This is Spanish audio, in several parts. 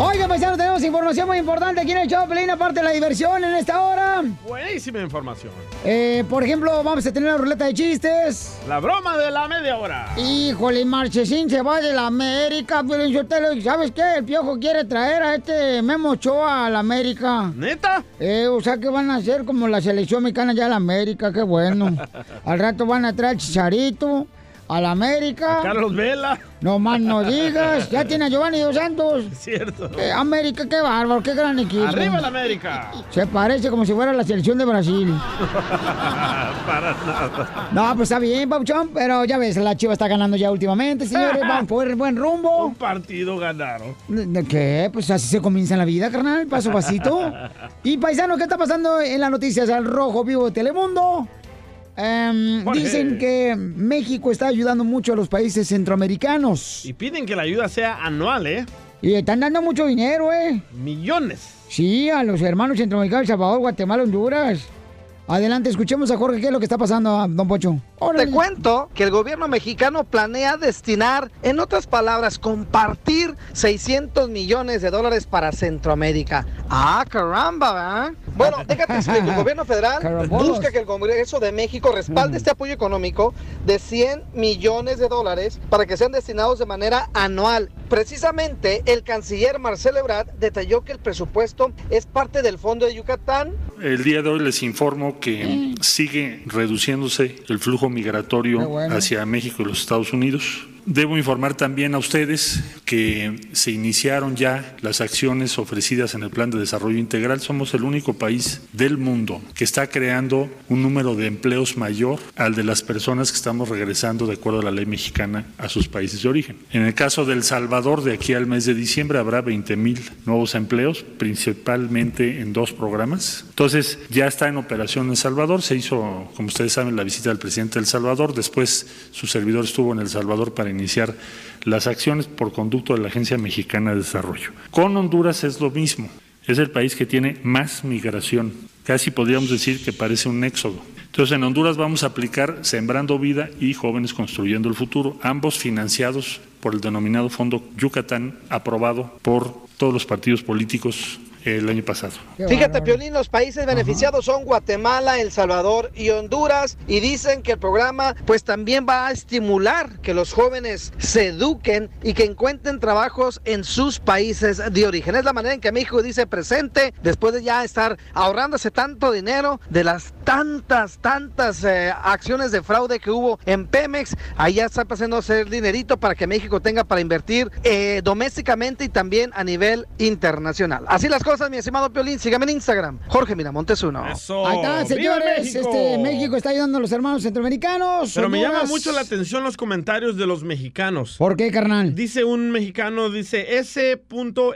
Oiga, paisano, tenemos información muy importante aquí en el show, Pelín, aparte de la diversión en esta hora. Buenísima información. Eh, por ejemplo, vamos a tener la ruleta de chistes. La broma de la media hora. Híjole, Marchesín se va de la América, Piolín. ¿Sabes qué? El piojo quiere traer a este Memo Ochoa a la América. ¿Neta? Eh, o sea que van a hacer como la selección mexicana ya a la América, qué bueno. Al rato van a traer Chicharito a la América. A Carlos Vela. No más no digas. Ya tiene a Giovanni Dos Santos. Es cierto. Eh, América, qué bárbaro, qué gran equipo. Arriba la América. Se parece como si fuera la selección de Brasil. Para nada. No, pues está bien, Pauchón, pero ya ves, la Chiva está ganando ya últimamente, señores. Van por buen rumbo. Un partido ganaron. ¿De qué? Pues así se comienza en la vida, carnal, paso a pasito. Y paisano, ¿qué está pasando en las noticias al rojo vivo de Telemundo? Em, dicen que México está ayudando mucho a los países centroamericanos. Y piden que la ayuda sea anual, ¿eh? Y están dando mucho dinero, ¿eh? Millones. Sí, a los hermanos centroamericanos, El Salvador, Guatemala, Honduras. Adelante, escuchemos a Jorge qué es lo que está pasando, don Pocho. Te cuento que el gobierno mexicano planea destinar, en otras palabras, compartir 600 millones de dólares para Centroamérica. Ah, caramba, ¿verdad? Bueno, déjate explico. El gobierno federal busca que el Congreso de México respalde este apoyo económico de 100 millones de dólares para que sean destinados de manera anual. Precisamente, el canciller Marcelo Ebrard detalló que el presupuesto es parte del Fondo de Yucatán, El día de hoy les informo que sigue reduciéndose el flujo migratorio bueno. hacia México y los Estados Unidos. Debo informar también a ustedes que se iniciaron ya las acciones ofrecidas en el Plan de Desarrollo Integral. Somos el único país del mundo que está creando un número de empleos mayor al de las personas que estamos regresando de acuerdo a la ley mexicana a sus países de origen. En el caso de El Salvador, de aquí al mes de diciembre habrá 20 mil nuevos empleos, principalmente en dos programas. Entonces, ya está en operación en El Salvador. Se hizo, como ustedes saben, la visita del presidente de El Salvador. Después, su servidor estuvo en El Salvador para iniciar las acciones por conducto de la Agencia Mexicana de Desarrollo. Con Honduras es lo mismo. Es el país que tiene más migración. Casi podríamos decir que parece un éxodo. Entonces, en Honduras vamos a aplicar Sembrando Vida y Jóvenes Construyendo el Futuro, ambos financiados por el denominado Fondo Yucatán, aprobado por todos los partidos políticos el año pasado. Fíjate, Piolín, los países beneficiados son Guatemala, El Salvador y Honduras y dicen que el programa pues también va a estimular que los jóvenes se eduquen y que encuentren trabajos en sus países de origen. Es la manera en que México dice presente después de ya estar ahorrándose tanto dinero de las tantas, tantas eh, acciones de fraude que hubo en Pemex. Ahí ya está pasando a hacer dinerito para que México tenga para invertir eh, domésticamente y también a nivel internacional. Así las cosas, mi estimado Piolín. Sígame en Instagram, Jorge Miramontes uno. Eso. Ahí está, ¡Viva señores. México! Este, México está ayudando a los hermanos centroamericanos. Pero me llama Honduras. mucho la atención los comentarios de los mexicanos. ¿Por qué, carnal? Dice un mexicano, dice S.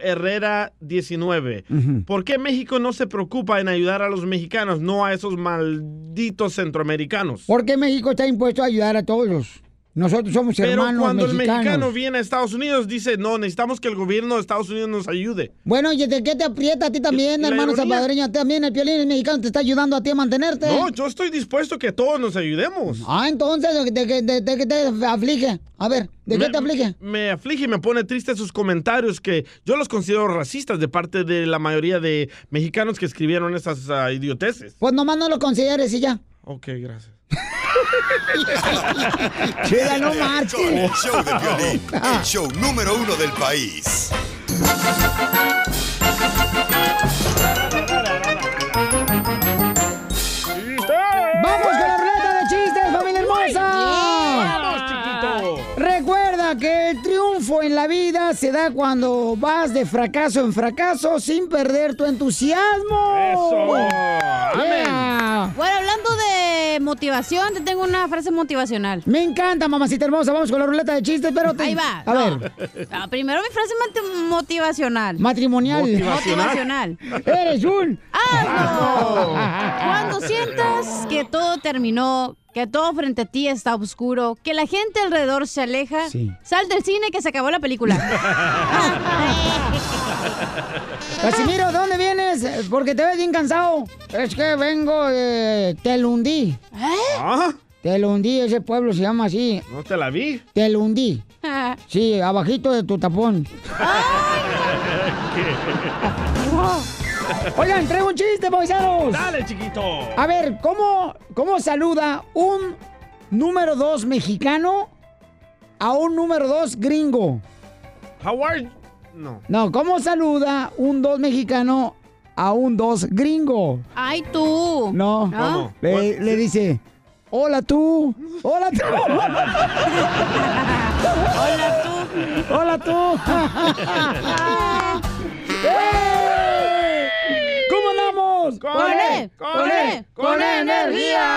Herrera 19. ¿Por qué México no se preocupa en ayudar a los mexicanos, no a esos malditos centroamericanos? Porque México está impuesto a ayudar a todos. Nosotros somos Pero hermanos cuando el mexicano viene a Estados Unidos, dice, no, necesitamos que el gobierno de Estados Unidos nos ayude. Bueno, ¿y de qué te aprieta a ti también, ¿Y la hermano ironía? salvadoreño? También el piolín mexicano te está ayudando a ti a mantenerte. No, yo estoy dispuesto que todos nos ayudemos. Ah, entonces, ¿de, de- de- de qué te aflige? A ver, ¿de qué te aflige? Me aflige y me pone triste sus comentarios que yo los considero racistas de parte de la mayoría de mexicanos que escribieron esas ah, idioteces. Pues nomás no lo consideres y ya. Ok, gracias. Chela, no El marches. show de Piolín, el show número uno del país. Triunfo en la vida se da cuando vas de fracaso en fracaso sin perder tu entusiasmo. ¡Eso! Yeah. Bueno, hablando de motivación, te tengo una frase motivacional. Me encanta, mamacita hermosa. Vamos con la ruleta de chistes, pero... te- Ahí va. A no. ver. No, primero mi frase motivacional. Matrimonial. Motivacional. Eres un... ¡Hazlo! Cuando sientas que todo terminó, que todo frente a ti está oscuro, que la gente alrededor se aleja, Sí. sal del cine que se acabó la película. Casimiro, ¿de dónde vienes? Porque te ves bien cansado. Es que vengo de Telundí. Ah, Telundí, ese pueblo se llama así. no te la vi. Telundí. Sí, abajito de tu tapón. Oigan, traigo un chiste, paisanos. Dale, chiquito. A ver, ¿cómo, ¿cómo saluda un número dos mexicano a un número dos gringo? Howard. No. No, ¿cómo saluda un dos mexicano a un dos gringo? ¡Ay, tú! No. ¿Cómo? Le, le dice, hola tú, hola tú. Hola, tú. Hola tú. ¡Eh! ¿Cómo andamos? Con E, con E, con E energía.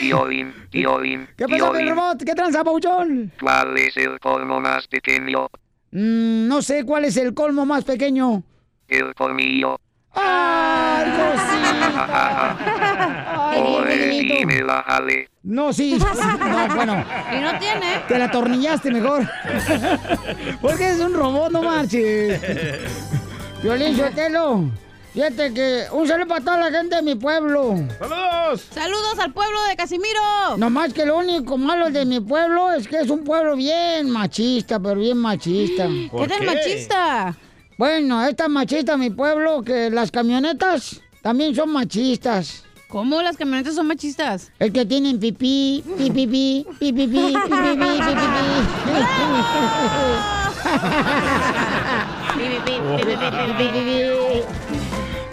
Piolín, Piolín, ¿Qué pasa, robot? ¿Qué tranza, Pauchón? ¿Cuál es el colmo más pequeño? Mm, no sé cuál es el colmo más pequeño. El colmillo. ¡Ay, cosita! ¡Ay, sí me la jale. No, sí. No, bueno, Y no tiene. te la atornillaste mejor. Porque es un robot, no marches. Violín Sotelo. Fíjate que un saludo para toda la gente de mi pueblo. ¡Saludos! Saludos al pueblo de Casimiro. No más que lo único malo de mi pueblo es que es un pueblo bien machista, pero bien machista. ¿Qué ¿Por tal machista? Bueno, es tan machista mi pueblo que las camionetas también son machistas. ¿Cómo las camionetas son machistas? El que tienen pipí, pipí, pipí, pipí, pipí, pipí,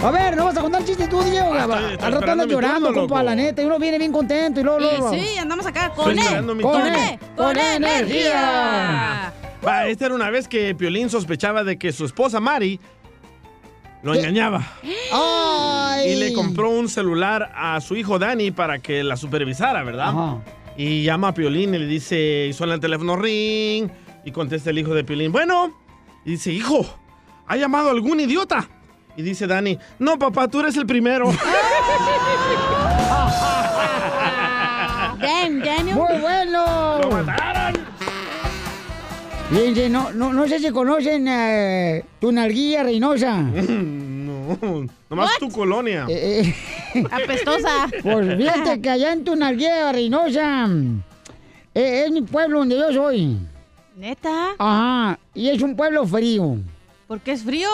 A ver, no vas a contar chistes tú, Diego. Ah, Al rato andas llorando, turno, compa, loco. la neta. Y uno viene bien contento y luego, Y luego. sí, andamos acá con Estoy mi Con. E, con energía. Va, esta era una vez que Piolín sospechaba de que su esposa Mari lo engañaba. Ay. Y le compró un celular a su hijo Dani para que la supervisara, ¿verdad? Ajá. Y llama a Piolín y le dice, y suena el teléfono ring, y contesta el hijo de Piolín, bueno, y dice, hijo, ¿ha llamado algún idiota? Y dice Dani, no papá, tú eres el primero. Dan, Daniel. Muy bueno. ¡Lo mataron! Fíjense, no, no, no sé si conocen eh, Tunalguilla Reynosa. No, nomás tu colonia. Eh, eh, Apestosa. pues fíjate que allá en Tunalguilla Reynosa eh, es mi pueblo donde yo soy. ¿Neta? Ajá, y es un pueblo frío. ¿Por qué es frío?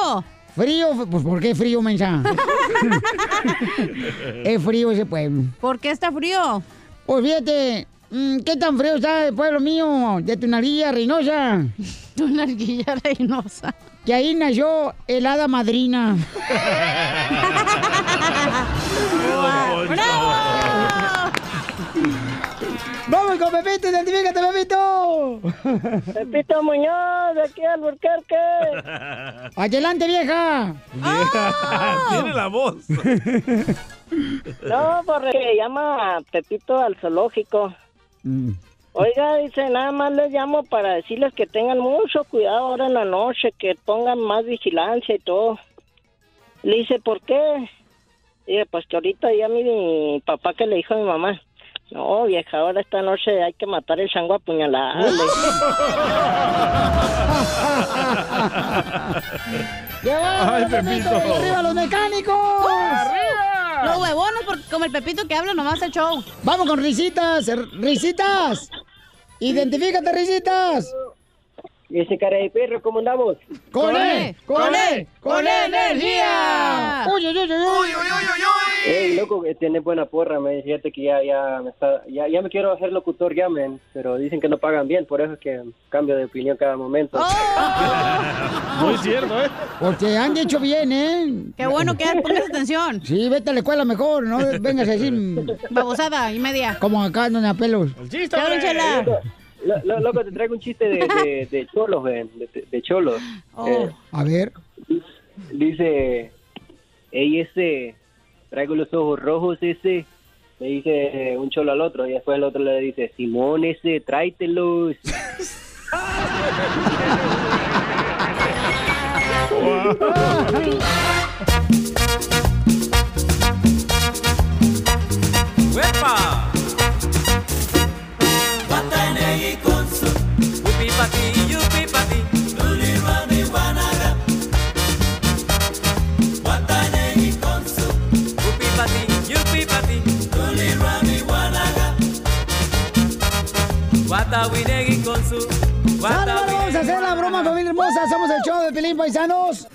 Frío, pues ¿por qué frío, mensa? es frío ese pueblo. ¿Por qué está frío? Pues fíjate, mm, ¿qué tan frío está el pueblo mío de Tunalguilla Reynosa? Una arguilla reinosa. Que ahí nació el hada madrina. ¡Vamos con Pepito! ¡Identifícate, Pepito! Pepito Muñoz, de aquí al Burquerque. ¡Adelante, vieja! Tiene la voz. No, porque llama Pepito al zoológico. Mm. Oiga, dice, nada más les llamo para decirles que tengan mucho cuidado ahora en la noche, que pongan más vigilancia y todo. Le dice, ¿por qué? Dice, pues que ahorita ya mi papá que le dijo a mi mamá, no, vieja, ahora esta noche hay que matar el chango a puñaladas. le dice. ¡Qué bárbaro, Ay, Pepito! Pepito. ¡Y ¡Arriba los mecánicos! Los huevones, porque como el Pepito que habla nomás el show. ¡Vamos con risitas! r- ¡Risitas! ¡Identifícate, risitas! Dice, cara de perro, ¿cómo andamos? ¡Con Con E! ¡Con E! E, ¡Con E energía! energía! ¡Uy, uy, uy, uy! Ey, loco, que tiene buena porra, me fíjate que ya, ya, me está, ya, ya me quiero hacer locutor ya, men, pero dicen que no pagan bien, por eso es que cambio de opinión cada momento. Muy cierto, ¿eh? Porque han dicho bien, ¿eh? Qué bueno que pongas atención. Sí, vete a la escuela mejor, no vengas a decir Babosada y media. como acá, doña Pelos. El chiste. Lo- lo- loco, te traigo un chiste de, de, de cholos, ven, de, de cholos. Oh. Eh, A ver. dice, ey, ese, traigo los ojos rojos ese. Le dice un cholo al otro y después el otro le dice, Simón ese, tráetelos. ¡Huepa! Vamos a hacer la broma, familia hermosa. Hacemos el show de Pelín Paisanos.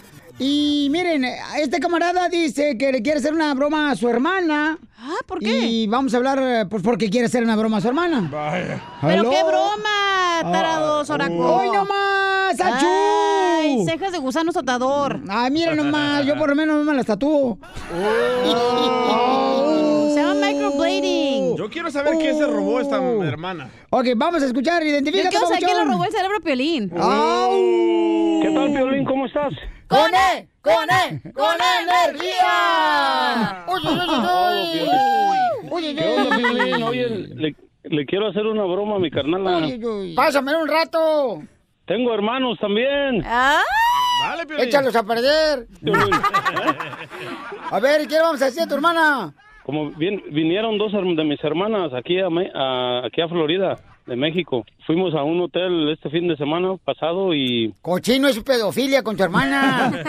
Y miren, este camarada dice que le quiere hacer una broma a su hermana. Ah, ¿por qué? Y vamos a hablar, eh, pues, porque quiere hacer una broma a su hermana. Pero ¿Aló? qué broma, tarado soraco. ¡Hoy nomás, achú! Ay, cejas de gusano sotador. Ay, mira nomás, yo por lo menos no me las tatúo. Se llama microblading. Yo quiero saber qué se robó esta hermana. Ok, vamos a escuchar, Yo identifícate, quiero saber quién le robó el cerebro a Piolín. ¿Qué tal, Piolín? ¿Cómo estás? ¡Con E! ¡Con E! ¡Con energía! ¡Uy, uy, uy, uy! ¡Uy, uy, ¿Qué onda, uy! Piolín? Oye, le, le quiero hacer una broma a mi carnala. Uy, uy. Pásame un rato. Tengo hermanos también. Ah. Dale, Piolín. Échalos a perder. A ver, ¿qué le vamos a decir a tu hermana? Como vin- vinieron dos de mis hermanas aquí a, Me- a- aquí a Florida, de México. Fuimos a un hotel este fin de semana pasado y, Cochino es pedofilia con tu hermana.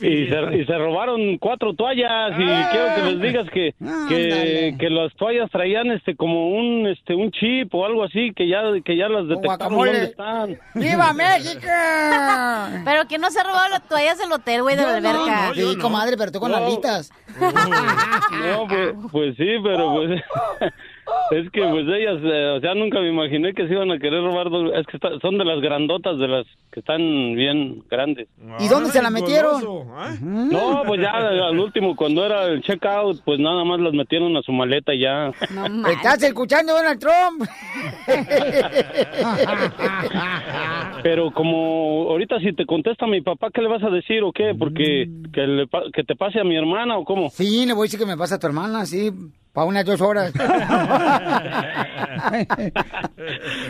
y, se, y se robaron cuatro toallas y quiero que les digas que, que, Ándale. que las toallas traían este como un este un chip o algo así que ya que ya las detectaron dónde están. ¡Viva México! Pero que no se ha robado las toallas del hotel, güey, de la Yo no, alberca. Sí, comadre, pero tú con No. alitas. No, pues, pues sí, pero pues es que pues ellas, eh, o sea, nunca me imaginé que se iban a querer robar, dos- es que está- son de las grandotas, de las que están bien grandes. ¿Y dónde se la metieron? No, pues ya al último, cuando era el checkout, pues nada más las metieron a su maleta y ya. Estás escuchando Donald Trump. Pero como ahorita si te contesta mi papá, ¿qué le vas a decir o qué? Porque que, le pa- que te pase a mi hermana o cómo? Sí, le voy a decir que me pasa a tu hermana, sí, para unas dos horas.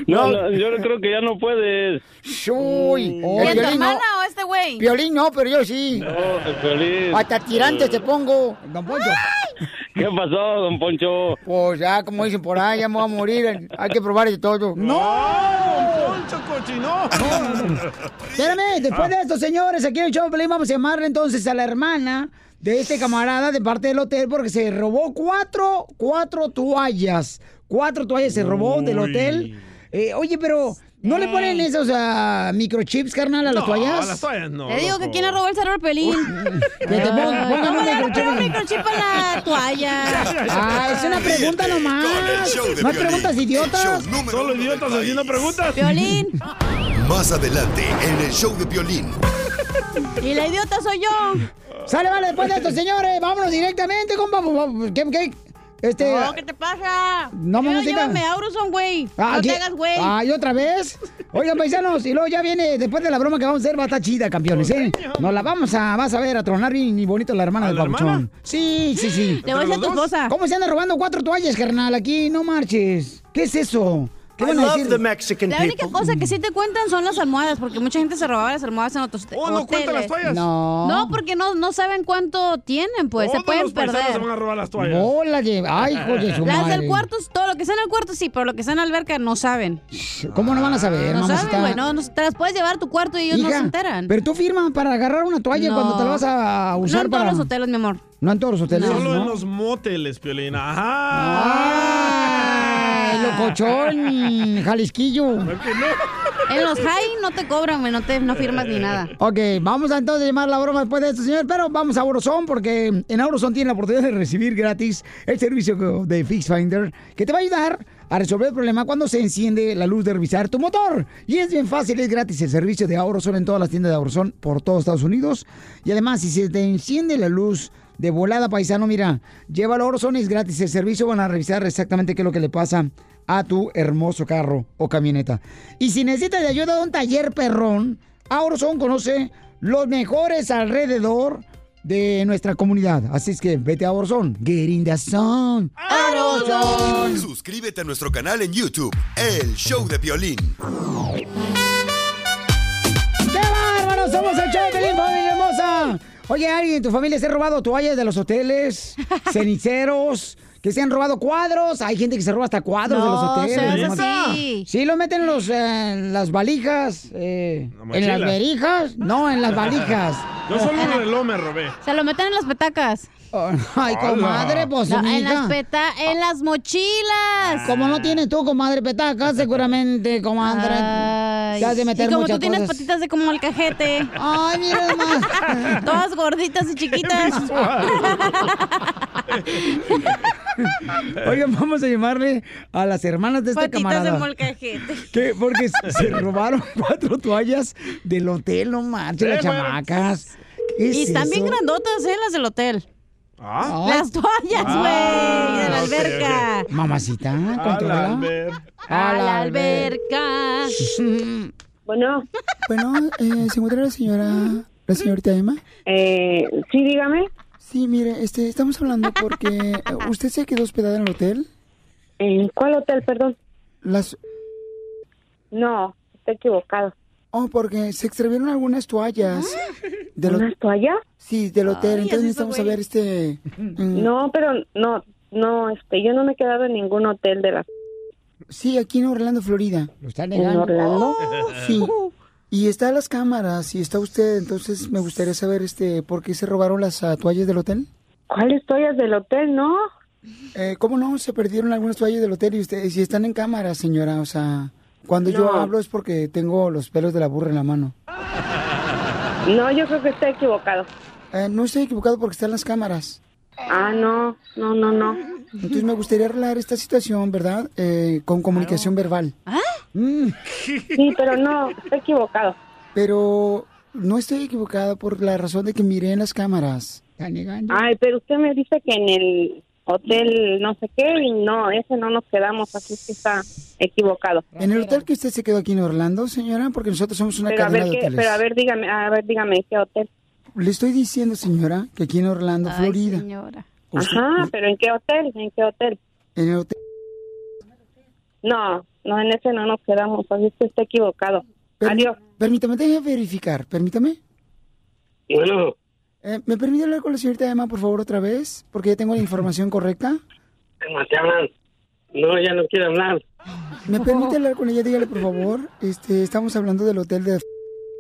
No, no, yo creo que ya no puedes. Uy, ¿Y tu violín no. hermana o este güey? Violín no, pero yo sí. No, el Piolín. Hasta tirante te pongo, don Poncho. ¿Qué pasó, don Poncho? Pues ya, como dicen por ahí, ya me voy a morir. Hay que probar de todo. ¡No! Poncho cochino. Espérame, después de esto, señores, aquí en el show vamos a llamarle entonces a la hermana de este camarada de parte del hotel porque se robó cuatro, cuatro toallas. Cuatro toallas se robó del hotel. Eh, oye, pero ¿no le ponen esos ah, microchips, carnal, a las No, toallas? a las toallas no. Te digo que quién le robó el cerebro a Piolín. Que te pongan ¿Cómo un microchip. poner un microchip a la toalla? Ah, es una pregunta nomás. show de No hay preguntas idiotas. Solo idiotas haciendo preguntas. Piolín. Más adelante en el show de Piolín. Y la idiota soy yo. Sale, vale, después de esto, señores, vámonos directamente, compa. ¿Qué, qué? Este... No, ¿qué te pasa? No, Quiero música. llévame a Auroson, güey. Ah, no te hagas, güey. Ay, otra vez. Oigan, paisanos, y luego ya viene, después de la broma que vamos a hacer, va a estar chida, campeones, ¿eh? Nos la vamos a, vas a ver, a tronar bien y bonito la hermana ¿A del papuchón. Sí, sí, sí. Te voy a decir a tu esposa. ¿Cómo se anda robando cuatro toallas, carnal? Aquí, no marches. ¿Qué es eso? ¿Qué van a decir? La única cosa que sí te cuentan son las almohadas, porque mucha gente se robaba las almohadas en otros Oh, no cuentan las toallas. No. No, porque no, no saben cuánto tienen, pues. se Todos pueden los perder. se van a robar las toallas. Bola de... Ay, hijo de su Las madre. del cuarto, todo lo que está en el cuarto sí, pero lo que está en la alberca no saben. ¿Cómo no van a saber, No mamacita? saben, güey. No, no, te las puedes llevar a tu cuarto y ellos no se enteran. Pero tú firmas para agarrar una toalla No. cuando te la vas a no usar en para... todos los hoteles, mi amor. No en todos los hoteles, Solo ¿no? en los moteles, Piolín. Ajá. ¡Ay, locochón, Jalisquillo! En los high no te cobran. No, te, no firmas ni nada. Ok, vamos a entonces llamar la broma después de esto, señor, pero vamos a Auroson porque en Auroson tiene la oportunidad de recibir gratis el servicio de Fix Finder que te va a ayudar a resolver el problema cuando se enciende la luz de revisar tu motor. Y es bien fácil, es gratis el servicio de Auroson en todas las tiendas de Auroson por todo Estados Unidos. Y además, si se te enciende la luz de volada, paisano, mira, llévalo a Auroson, es gratis el servicio, van a revisar exactamente qué es lo que le pasa a tu hermoso carro o camioneta. Y si necesitas de ayuda de un taller perrón, Auroson conoce los mejores alrededor de nuestra comunidad. Así es que vete a Orozón. Get in the zone. Suscríbete a nuestro canal en YouTube, El Show de Violín. ¡Qué bárbaro! Somos el show de Pelín, familia hermosa. Oye, ¿alguien en tu familia se ha robado toallas de los hoteles? ¿Ceniceros? ¿Que se han robado cuadros? Hay gente que se roba hasta cuadros de los No, hoteles. nomás. así. Sí, lo meten en, los, eh, en las valijas. eh, ¿En las verijas? No, en las valijas. Yo solo un reloj me robé. Se lo meten en las petacas. Ay, comadre, pues, No, en las peta en las mochilas. Como no tienes tú, comadre petaca, seguramente, comadre. Ay, te has de meter y como muchas tú tienes patitas de como el cajete. Ay, mira nomás. Todas gorditas y chiquitas. Oigan, vamos a llamarle a las hermanas de este Patitas de camarada. molcajete. ¿Qué? Porque se- robaron cuatro toallas del hotel, no manches, las chamacas. ¿Qué Y es están bien grandotas, ¿eh? Las del hotel. ¿Ah? Las toallas, güey, Ah, de la alberca. Mamacita, controla. A la alberca. Bueno. Bueno, eh, ¿se encuentra la señora, la señorita Emma? Eh, sí, dígame. Sí, mire, este, estamos hablando porque eh, usted se quedó hospedada en el hotel. ¿En cuál hotel, perdón? Las, No, está equivocado. oh, porque se extraviaron algunas toallas. del ¿Unas toallas? Sí, del hotel. Ay, Entonces necesitamos saber este. mm, No, pero no, no, este, yo no me he quedado en ningún hotel de la... Sí, aquí en Orlando, Florida. Lo está ¿En Orlando? Sí. Y está las cámaras y está usted, entonces me gustaría saber este por qué se robaron las ah, toallas del hotel. ¿Cuáles toallas del hotel? No. Eh, ¿Cómo no? Se perdieron algunas toallas del hotel y ustedes si están en cámara, señora, o sea, cuando yo hablo es porque tengo los pelos de la burra en la mano. No, yo creo que está equivocado. Eh, no estoy equivocado porque están las cámaras. Ah, no, no, no, no. Entonces me gustaría arreglar esta situación, ¿verdad? Eh, con comunicación verbal. Mm. Sí, pero no, está equivocado. Pero no estoy equivocado por la razón de que miré en las cámaras. Ay, pero usted me dice que en el hotel no sé qué y no, ese no nos quedamos, así es que está equivocado. En el hotel que usted se quedó aquí en Orlando, señora, porque nosotros somos una Pero a cadena ver de qué, hoteles. pero a ver, dígame, a ver, dígame, ¿en ¿qué hotel? Le estoy diciendo, señora, que aquí en Orlando, Florida. señora. Usted- Ajá, pero ¿en qué hotel? ¿En qué hotel? En el hotel. No, no, en ese no nos quedamos, así es que está equivocado. Adiós. Permítame, déjeme verificar, permítame. Bueno, Eh, ¿Me permite hablar con la señorita Emma, por favor, otra vez? Porque ya tengo la información correcta. Emma, te hablan. No, ya no quiere hablar. ¿Me permite hablar con ella? Dígale, por favor. Este, estamos hablando del hotel de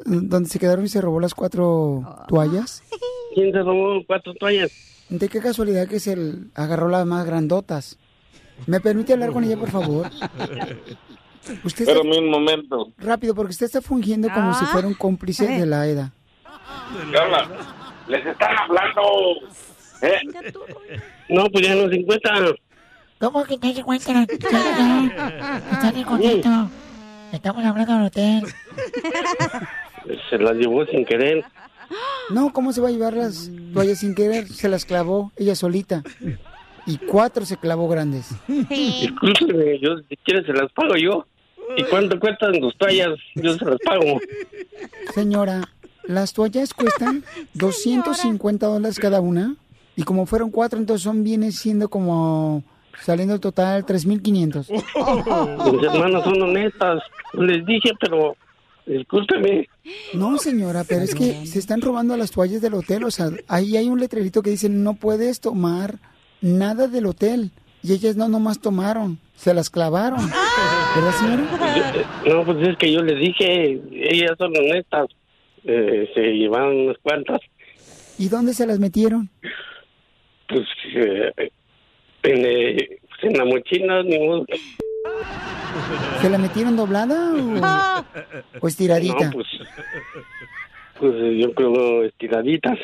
donde se quedaron y se robó las cuatro toallas. ¿Quién se robó cuatro toallas? De qué casualidad que se agarró las más grandotas. ¿Me permite hablar con ella, por favor? Usted está- Espérame un momento. Rápido, porque usted está fungiendo como si fuera un cómplice de la EDA. Carla, les están hablando. ¿Eh? No, pues ya no se encuentran. ¿Cómo que no se encuentran? Están en contacto. Estamos hablando del hotel. Se las llevó sin querer. No, ¿cómo se va a llevar las toallas sin querer? Se las clavó ella solita. Y cuatro se clavó grandes. Discúlpeme, yo si quieres se las pago yo. ¿Y cuánto cuestan tus toallas? Yo se las pago. Señora, las toallas cuestan 250 dólares cada una. Y como fueron cuatro, entonces son viene siendo como saliendo el total 3.500. Mis hermanas son honestas. Les dije, pero discúlpeme. No, señora, pero es que se están robando las toallas del hotel. O sea, ahí hay un letrerito que dice no puedes tomar nada del hotel. Y ellas no nomás tomaron, se las clavaron. ¿Verdad, señora? Yo- no, pues es que yo les dije, ellas son honestas. Eh, se llevaron unas cuantas. ¿Y dónde se las metieron? Pues eh, en, eh, pues, en la mochila, ni modo. ¿Se la metieron doblada o, o estiradita? No, pues, pues yo creo estiraditas.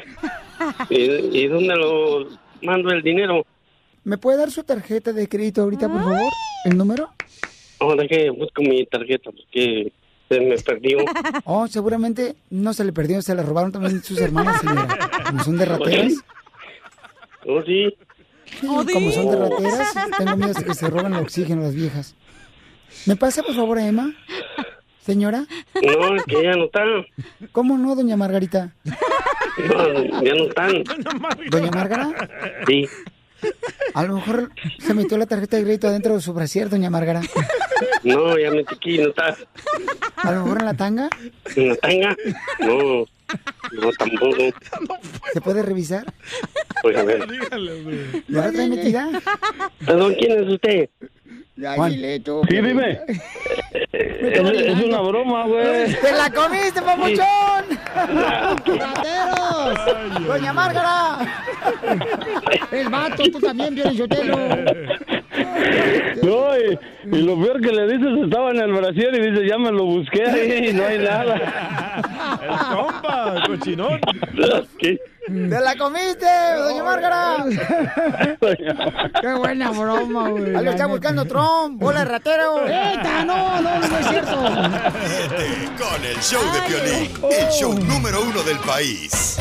¿Y, ¿Y dónde lo mando el dinero? ¿Me puede dar su tarjeta de crédito ahorita, por favor? ¿El número? Ahora que busco mi tarjeta porque se me perdió. Oh, seguramente no se le perdió, se la robaron también sus hermanas, señora. Como son de rateras. Oh, sí. Sí, como son de rateras, tengo miedo de que se roben el oxígeno las viejas. ¿Me pasa, por favor, a Emma? Señora. No, es que ella no está. ¿Cómo no, doña Margarita? No, ya no están. ¿Doña Márgara? Sí. A lo mejor se metió la tarjeta de crédito adentro de su brasier, doña Márgara. No, ya me aquí, no está. A lo mejor en la tanga. ¿En la tanga? No. No, tampoco. ¿Se puede revisar? Pues a ver. ¿Ya la trae metida? Perdón, ¿quién es usted? Juan. Sí, dime. Es, es una broma, güey. ¡Te la comiste, papuchón! ¡Rateros! ¡Doña Márgara! El vato, tú también, Pielichotelo. No, y, y lo peor que le dices estaba en el brasier y dice, ya me lo busqué ahí y no hay nada. El compa, cochinón. ¿Qué? ¡Te la comiste, doña Márgara! ¡Qué buena broma, güey! Ahí lo está buscando Trump, bola de ratero. ¡Eta, no, no, no es cierto! Con el show de Piolín, el show número uno del país.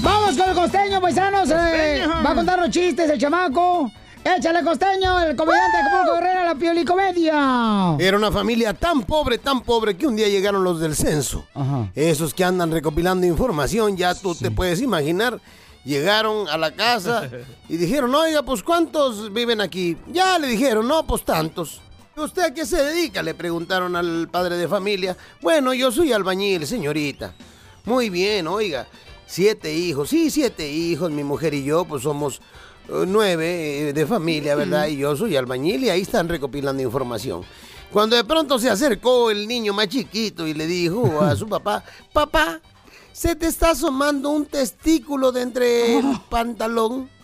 Vamos con el costeño, paisanos. eh, va a contar los chistes el chamaco. Échale costeño, el comediante Acapulco Guerrero, la piolicomedia. Era una familia tan pobre, tan pobre que un día llegaron los del censo. Esos que andan recopilando información, ya tú te puedes imaginar. Llegaron a la casa y dijeron, oiga, pues ¿cuántos viven aquí? Ya le dijeron, no, pues tantos. ¿Y ¿Usted a qué se dedica? Le preguntaron al padre de familia. Bueno, yo soy albañil, señorita. Muy bien, oiga. Siete hijos, sí, siete hijos, mi mujer y yo, pues somos nueve eh, de familia, ¿verdad? Y yo soy albañil y ahí están recopilando información. Cuando de pronto se acercó el niño más chiquito y le dijo a su papá, papá, se te está asomando un testículo de entre el pantalón.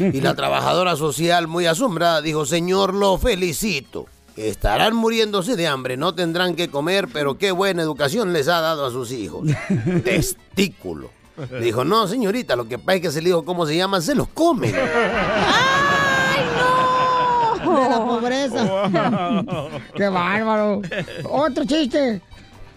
Y la trabajadora social, muy asombrada, dijo, señor, lo felicito. Estarán muriéndose de hambre, no tendrán que comer, pero qué buena educación les ha dado a sus hijos. Testículo. Le dijo, no, señorita, lo que pasa es que se le dijo cómo se llaman, se los comen. De la pobreza. ¡Qué bárbaro! Otro chiste.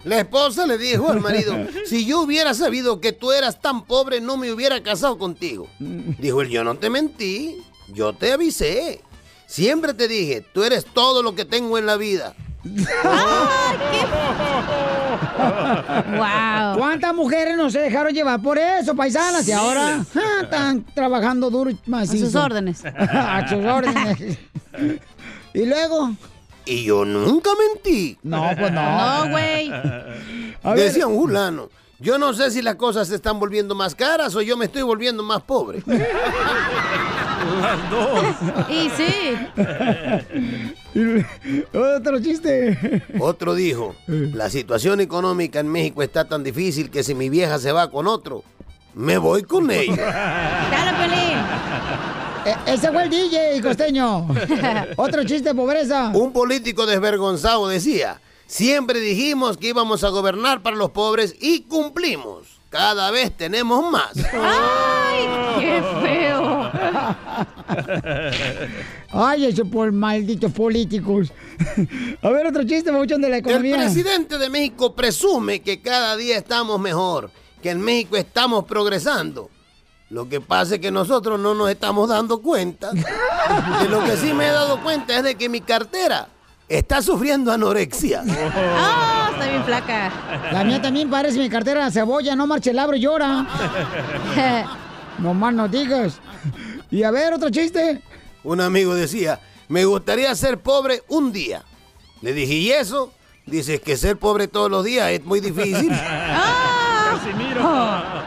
La esposa le dijo al marido, si yo hubiera sabido que tú eras tan pobre, no me hubiera casado contigo. Dijo él, yo no te mentí, yo te avisé. Siempre te dije, tú eres todo lo que tengo en la vida. ¡Wow! ¿Cuántas mujeres no se dejaron llevar por eso, paisanas? Y ahora ah, están trabajando duro y macizo. A sus órdenes. a sus órdenes. y luego... Y yo nunca mentí. No, pues no. No, güey. Decía un fulano, yo no sé si las cosas se están volviendo más caras o yo me estoy volviendo más pobre. Las dos. Y sí. Otro chiste. Otro dijo, la situación económica en México está tan difícil que si mi vieja se va con otro, me voy con ella. Dale, Pelín. E- ese fue el DJ, costeño. Otro chiste de pobreza. Un político desvergonzado decía, siempre dijimos que íbamos a gobernar para los pobres y cumplimos. Cada vez tenemos más. ¡Ay, qué feo! Ay, eso por malditos políticos. A ver, otro chiste, muchachón, de la El economía. presidente de México presume que cada día estamos mejor, que en México estamos progresando. Lo que pasa es que nosotros no nos estamos dando cuenta. De lo que sí me he dado cuenta es de que mi cartera está sufriendo anorexia. ¡Ah! está bien flaca. La mía también parece mi cartera de cebolla, no marche el abro y llora. no más no digas. Y a ver, otro chiste. Un amigo decía, me gustaría ser pobre un día. Le dije, ¿y eso? Dices que ser pobre todos los días es muy difícil. Eh,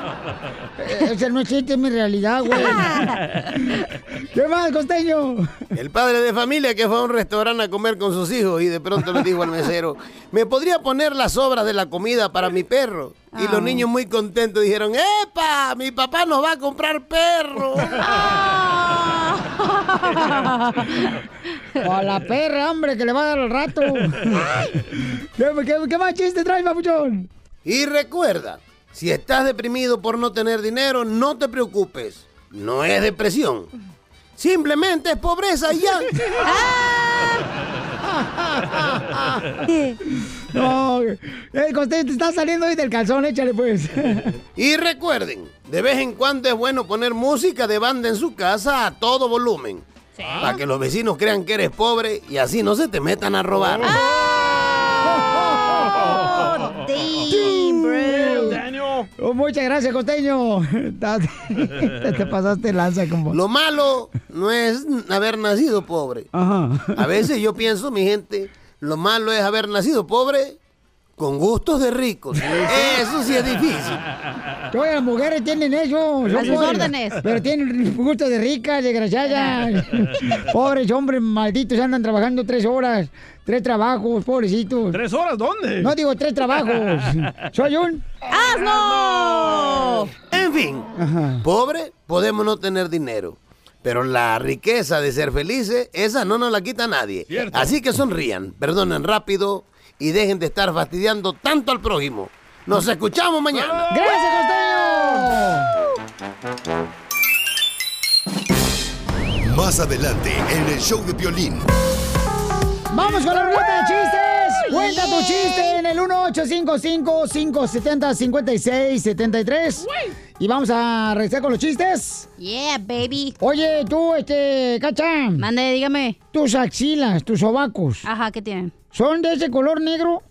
Ese no es chiste, es mi realidad, güey. ¿Qué más, costeño? El padre de familia que fue a un restaurante a comer con sus hijos y de pronto le dijo al mesero, ¿me podría poner las sobras de la comida para mi perro? Y los niños muy contentos dijeron, ¡Epa! Mi papá nos va a comprar perro. A la perra, hombre, que le va a dar al rato. ¿Qué, qué, qué más chiste traes, papuchón? Y recuerda, si estás deprimido por no tener dinero, no te preocupes. No es depresión. Simplemente es pobreza y ya. No, el costeño te está saliendo hoy del calzón, échale pues. Y recuerden, de vez en cuando es bueno poner música de banda en su casa a todo volumen. Para que los vecinos crean que eres pobre y así no se te metan a robar. ¡Oh, Oh, muchas gracias, costeño. te, te pasaste lanza como. Lo malo no es haber nacido pobre. A veces yo pienso, mi gente, lo malo es haber nacido pobre con gustos de ricos. Eso sí es difícil. Todas las mujeres tienen eso. son A sus pobres, órdenes. Pero tienen gusto de rica, desgraciadas. Pobres hombres malditos andan trabajando tres horas. Tres trabajos, pobrecitos. ¿Tres horas dónde? No digo tres trabajos. Soy un. ¡Asno! En fin, pobre podemos no tener dinero. Pero la riqueza de ser felices, esa no nos la quita nadie. Cierto. Así que sonrían, perdonen rápido y dejen de estar fastidiando tanto al prójimo. Nos escuchamos mañana. ¡Gracias, Más adelante en el show de Piolín. Vamos con la ruleta de chistes. Cuenta tu chiste en el 1855-570-5673. Y vamos a regresar con los chistes. Yeah, baby. Oye, tú, este, Cacha. Mande, dígame. Tus axilas, tus sobacos. Ajá, ¿qué tienen? ¿Son de ese color negro?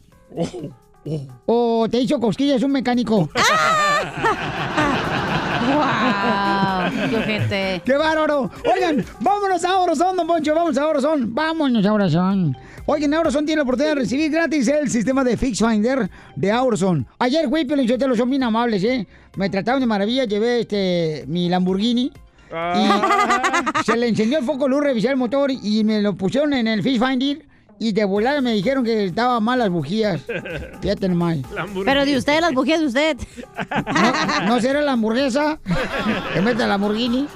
¿O te hizo cosquillas un mecánico? ¡Wow! ¡Qué ojete! ¡Qué bárbaro! Oigan, vámonos a Orozón, don Poncho, vamos a Orozón. Vámonos a Orozón. Oigan, Orozón tiene la oportunidad de recibir gratis el sistema de Fix Finder de Orozón. Ayer fui, pero los son bien amables, ¿eh? Me trataron de maravilla, llevé este mi Lamborghini. Y se le encendió el foco luz, revisé el motor y me lo pusieron en el Fish Finder. Y de volar me dijeron que estaban mal las bujías. Fíjate nomás. Pero de usted, las bujías de usted. ¿No, ¿no será la hamburguesa? ¿Que mete la Lamborghini?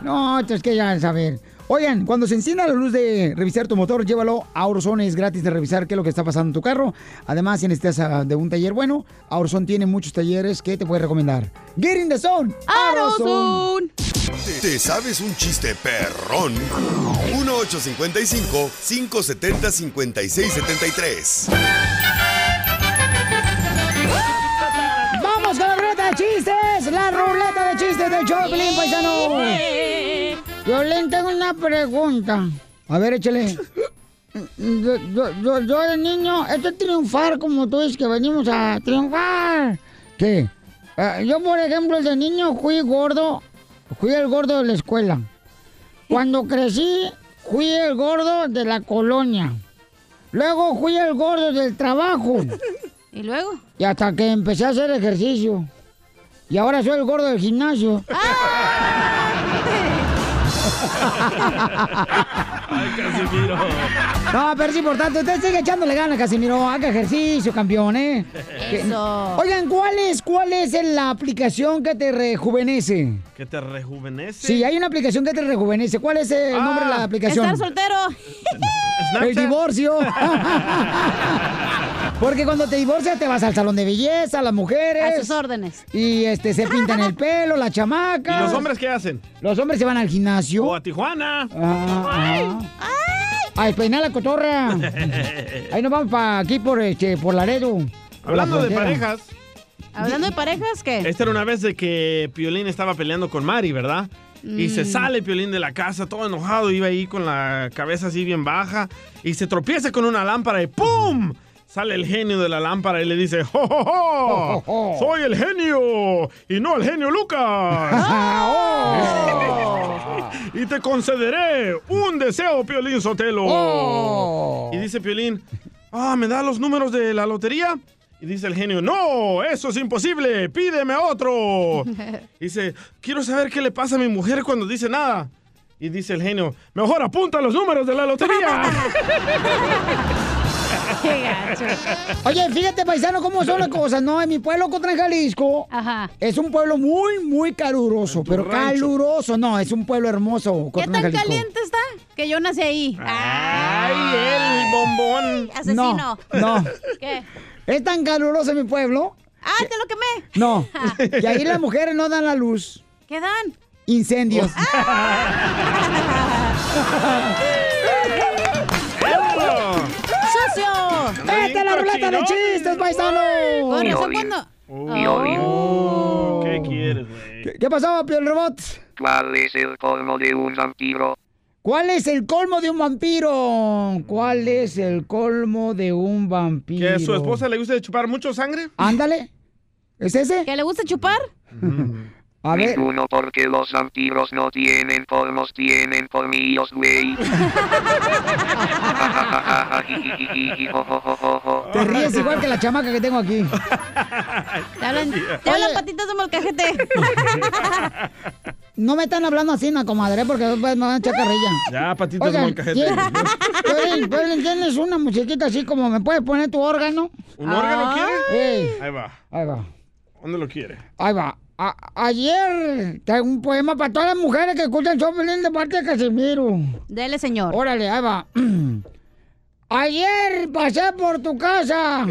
No, esto es que ya saber. Oigan, cuando se encienda la luz de revisar tu motor, llévalo a Auroson. Es gratis de revisar qué es lo que está pasando en tu carro. Además, si necesitas ah, de un taller bueno, Auroson tiene muchos talleres que te puede recomendar. Get in the zone. Auroson. ¿Te, sabes un chiste perrón? 1855-570-5673. ¡Vamos con la ruleta de chistes! ¡La ruleta de chistes del show, de Violín, tengo una pregunta. A ver, échale. Yo, yo- yo- yo de niño, esto es triunfar, como tú dices que venimos a triunfar. ¿Qué? Eh, yo, por ejemplo, de niño fui gordo, fui el gordo de la escuela. Cuando crecí, fui el gordo de la colonia. Luego fui el gordo del trabajo. ¿Y luego? Y hasta que empecé a hacer ejercicio. Y ahora soy el gordo del gimnasio. Ay, Casimiro. No, pero es importante. Usted sigue echándole ganas, Casimiro. Haga ejercicio, campeón, ¿eh? Eso. Oigan, ¿cuál es, ¿cuál es la aplicación que te rejuvenece? ¿Que te rejuvenece? Sí, hay una aplicación que te rejuvenece. ¿Cuál es el nombre de la aplicación? Estar soltero. El divorcio. Porque cuando te divorcias te vas al salón de belleza, las mujeres. A sus órdenes. Y este se pintan el pelo, la ¿Y chamaca. los hombres qué hacen? Los hombres se van al gimnasio. O a Tijuana. Ah, ah. A despeinar la cotorra. Ahí nos vamos para aquí por este, por Laredo. por la Hablando de parejas. Hablando de parejas, ¿qué? Esta era una vez de que Piolín estaba peleando con Mari, ¿verdad? Y se Mm. sale Piolín de la casa todo enojado, iba ahí con la cabeza así bien baja y se tropieza con una lámpara y ¡pum! Sale el genio de la lámpara y le dice, ¡Jo, jo, jo! ¡Soy el genio! ¡Y no el genio Lucas! y te concederé un deseo, Piolín Sotelo. Oh. Y dice Piolín, ah, ¿me da los números de la lotería? Y dice el genio, no, eso es imposible, pídeme otro. Dice, quiero saber qué le pasa a mi mujer cuando dice nada. Y dice el genio, mejor apunta los números de la lotería. Oye, fíjate, paisano, cómo son las cosas, ¿no? En mi pueblo, Cotlán, Jalisco, es un pueblo muy, muy caluroso, pero rancho. caluroso. No, es un pueblo hermoso, ¿Qué tan Jalisco. caliente está? Que yo nací ahí. ¡Ay, el bombón! Asesino. No, no. ¿Qué? Es tan caluroso mi pueblo. Ah, te lo quemé. No. Y ahí las mujeres no dan la luz. ¿Qué dan? Incendios. ¡Sucio! ¡Vete a la ruleta de chistes, paisano! Con razón cuando... Oh. ¿Qué quieres, güey? ¿Qué, qué pasó, Piel Robot? ¿Cuál es el colmo de un vampiro? ¿Cuál es el colmo de un vampiro? ¿Cuál es el colmo de un vampiro? ¿Que a su esposa le gusta chupar mucho sangre? Ándale. ¿Es ese? ¿Que le gusta chupar? A ver. Ninguno porque los vampiros no tienen colmos, tienen colmillos, güey. Te ríes igual que la chamaca que tengo aquí. Te hablan, te hablan patitas de molcajete. No me están hablando así, no, comadre, porque después me van a echar carrilla. Ya, patitas de molcajete. ¿tienes- Piolín, ¿tienes una musiquita así como me puedes poner tu órgano? ¿Un órgano quiere? Ey, Ahí va. ahí va, ¿Dónde lo quiere? ahí va. A- ayer traigo un poema para todas las mujeres que escuchan Piolín de parte de Casimiro. Dele, señor. Órale, ahí va. Ayer pasé por tu casa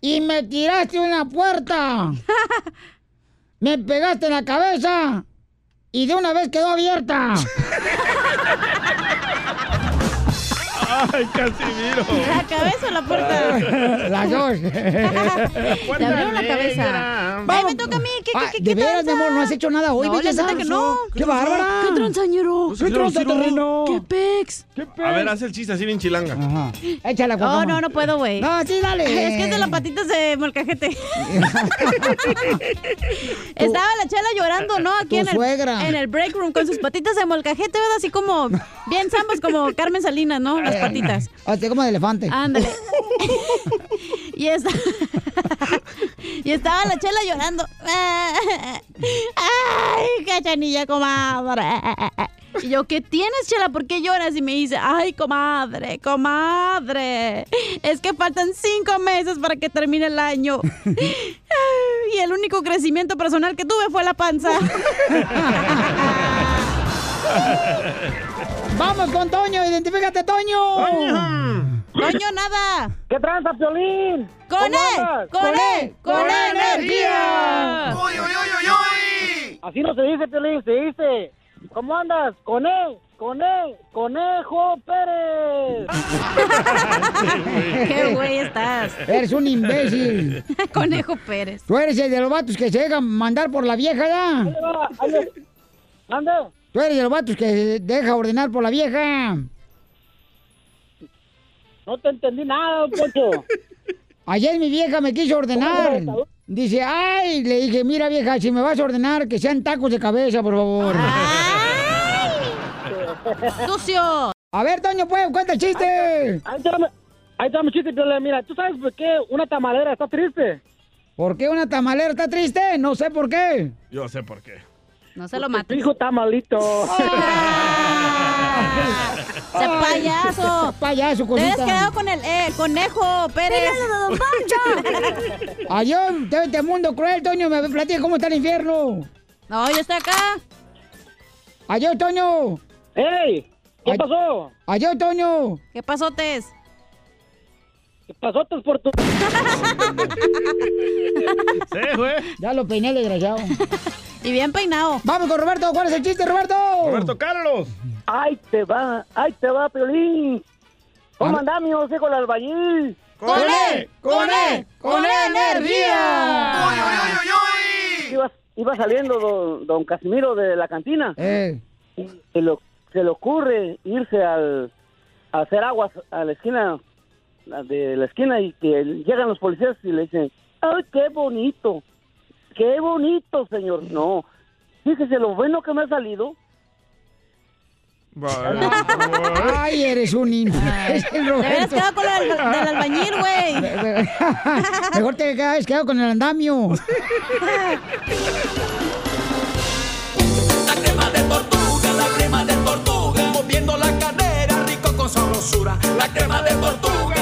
y me tiraste una puerta. Me pegaste en la cabeza y de una vez quedó abierta. ¡Ay, Casimiro! ¿La cabeza o la puerta? Las dos. Te abrieron la cabeza. Ay, me toca a mí. ¿Qué, Ah, qué, qué, de qué veras, mi tranza? amor, no has hecho nada hoy, No, la neta que no. ¡Qué bárbara! ¿Qué tranzañero? ¿Qué tranza, terreno? ¿Qué pex? A ver, haz el chiste así bien chilanga. Ajá. Échala, Oh, Guacama. no, no puedo, güey. No, sí, dale. Es que es de las patitas de molcajete. Estaba la chela llorando, ¿no? Aquí en el, suegra. en el break room con sus patitas de molcajete, ¿verdad? Así como bien zambas, como Carmen Salinas, ¿no? Las patitas. Así como de elefante. Ándale. y, esta- y estaba la chela llorando. Ay, cachanilla, comadre. Y yo, ¿qué tienes, chela? ¿Por qué lloras? Y me dice, ay, comadre, comadre. Es que faltan cinco meses para que termine el año. Y el único crecimiento personal que tuve fue la panza. Vamos con Toño, identifícate, Toño. Toño, nada. ¿Qué tranza, Piolín? ¡Con ¿Cómo él! ¡Con él! ¡Con energía! Así no se dice, Piolín, se dice. ¿Cómo andas? Con él, con él, Conejo Pérez. ¡Qué güey estás! Eres un imbécil. Conejo Pérez. Tú eres el de los vatos que se dejan mandar por la vieja, ¿ya? ¿Ande? Tú eres de los vatos que deja ordenar por la vieja. No te entendí nada, Poncho. Ayer mi vieja me quiso ordenar. Dice, ay, le dije, mira vieja, si me vas a ordenar, que sean tacos de cabeza, por favor. ¡Sucio! A ver, Toño, pues, cuenta el chiste. Ahí te va mi- ahí chiste, Piolín. Mira, ¿tú sabes por qué una tamalera está triste? ¿Por qué una tamalera está triste? No sé por qué. Yo sé por qué. No se lo Tu mates. hijo está malito. ¡Ese payaso! Payaso, Te hubieras cosita. quedado con el eh, conejo Pérez. Adiós, te este mundo cruel, Toño, me platica cómo está el infierno. No, yo estoy acá. Adiós, Toño. ¡Ey! ¿Qué Ay- pasó? Adiós, Toño. ¿Qué pasó, Tess? ¿Qué pasó tus por tu... Sí, güey. Ya lo peiné, desgraciado. Y bien peinado. Vamos con Roberto. ¿Cuál es el chiste, Roberto? Roberto Carlos. ¡Ay, te va! ¡Ay, te va, Piolín! ¿Cómo andás, mi José, con el albañil? ¡Con él! ¡Con él! ¡Con energía! Iba, iba saliendo don, don Casimiro de la cantina. Eh, y se, lo, se le ocurre irse al, a hacer aguas a la esquina de la esquina y que llegan los policías y le dicen, ¡ay, qué bonito! ¡Qué bonito, señor! No, fíjese lo bueno que me ha salido. Ay, eres un imbécil, Te hubieras quedado con el del albañil, güey. Mejor te quedas quedado con el andamio. La crema de tortuga, la crema de tortuga, moviendo la cadera, rico con sabrosura. La crema de tortuga,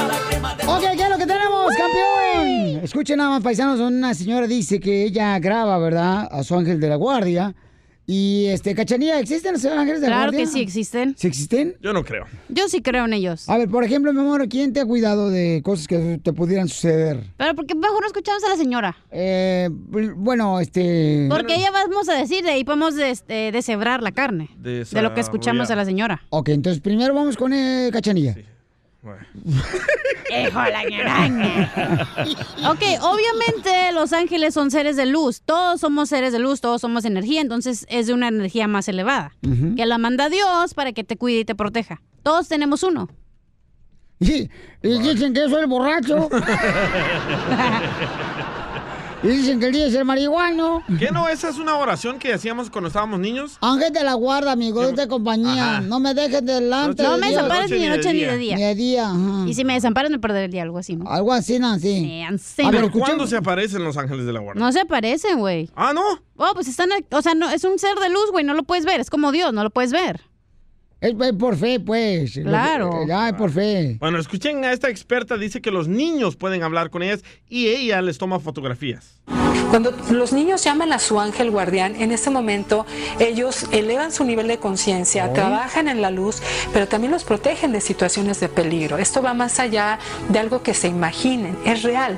Ok, ¿qué es lo que tenemos, campeón? Escuchen nada más, paisanos. Una señora dice que ella graba, ¿verdad? A su ángel de la guardia. Y, este, Cachanía, ¿existen los ángeles de la Claro guardia? que sí existen. ¿Sí existen? Yo no creo. Yo sí creo en ellos. A ver, por ejemplo, mi amor, ¿quién te ha cuidado de cosas que te pudieran suceder? Pero ¿por qué mejor no escuchamos a la señora? Eh, bueno, este... Porque ella vamos a decir, de ahí podemos este, deshebrar la carne. De lo que escuchamos a la señora. Ok, entonces primero vamos con eh, Cachanilla. ¡Hijo la ñaraña! Ok, obviamente los ángeles son seres de luz. Todos somos seres de luz, todos somos energía, entonces es de una energía más elevada. Que la manda Dios para que te cuide y te proteja. Todos tenemos uno. Y, y dicen que yo soy el borracho. Y dicen que el día es el marihuano. ¿Qué no? Esa es una oración que hacíamos cuando estábamos niños. Ángel de la guarda, amigo, de compañía. Ajá. No me dejes delante. No de me desampares ni de noche ni de día. Ni de día, ajá. Y si me desamparas me perderé el día, algo así, ¿no? Algo así, Nancy. Sí, así. A ver, ¿cuándo se aparecen los ángeles de la guarda? No se parecen, güey. Ah, ¿no? Oh, pues están, o sea, no, es un ser de luz, güey, no lo puedes ver, es como Dios, no lo puedes ver. Es, por fe, pues. Claro. Ya, es por fe. Bueno, escuchen a esta experta, dice que los niños pueden hablar con ellas y ella les toma fotografías. Cuando los niños llaman a su ángel guardián, en ese momento ellos elevan su nivel de conciencia, Oh. trabajan en la luz, pero también los protegen de situaciones de peligro. Esto va más allá de algo que se imaginen, es real.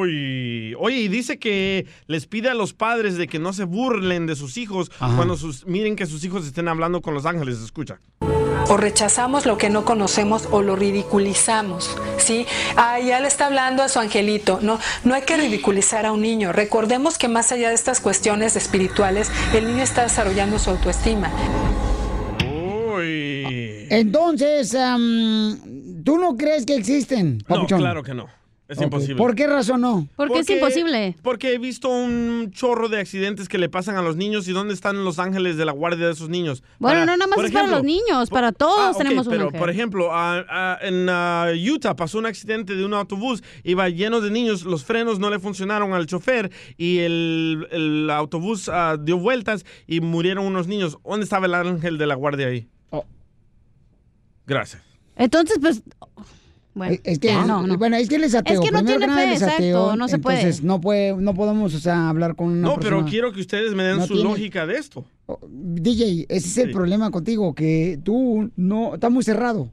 Uy. Oye, y dice que les pide a los padres de que no se burlen de sus hijos cuando sus, miren que sus hijos estén hablando con los ángeles. Escucha. O rechazamos lo que no conocemos o lo ridiculizamos, ¿sí? Ah, ya le está hablando a su angelito. No, no hay que ridiculizar a un niño. Recordemos que más allá de estas cuestiones espirituales, el niño está desarrollando su autoestima. Uy. Entonces, ¿tú no crees que existen? No, claro que no. Es imposible. ¿Por qué razón no? Porque he visto un chorro de accidentes que le pasan a los niños y dónde están los ángeles de la guardia de esos niños. Bueno, Para- no nada más es para los niños, para todos Ah, tenemos un pero ángel. por ejemplo, ah, ah, en ah, Utah pasó un accidente de un autobús, iba lleno de niños, los frenos no le funcionaron al chofer y el, el autobús ah, dio vueltas y murieron unos niños. ¿Dónde estaba el ángel de la guardia ahí? Oh. Gracias. Entonces, pues, bueno, Es que, ya, no, no. bueno, es que él es ateo. Es que no Primero tiene fe, exacto, ateo, no se puede. Entonces, no puede, no podemos, o sea, hablar con una No, pero quiero que ustedes me den No su tiene- lógica de esto. DJ, ese es el Sí. problema contigo, que tú no, está muy cerrado.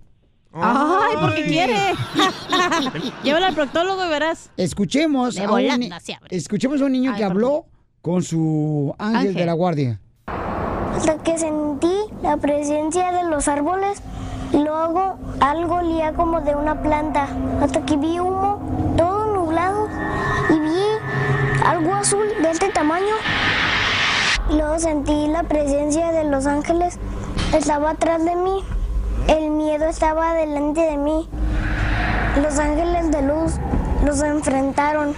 Ay, porque quiere. Llévala al proctólogo y verás. Escuchemos De a un, escuchemos a un niño Ay, que habló con su ángel, Ángel. de la guardia. Hasta que sentí la presencia de los árboles luego algo olía como de una planta. Hasta que vi humo, todo nublado y vi algo azul de este tamaño. Luego sentí la presencia de los ángeles. Estaba atrás de mí. El miedo estaba delante de mí. Los ángeles de luz los enfrentaron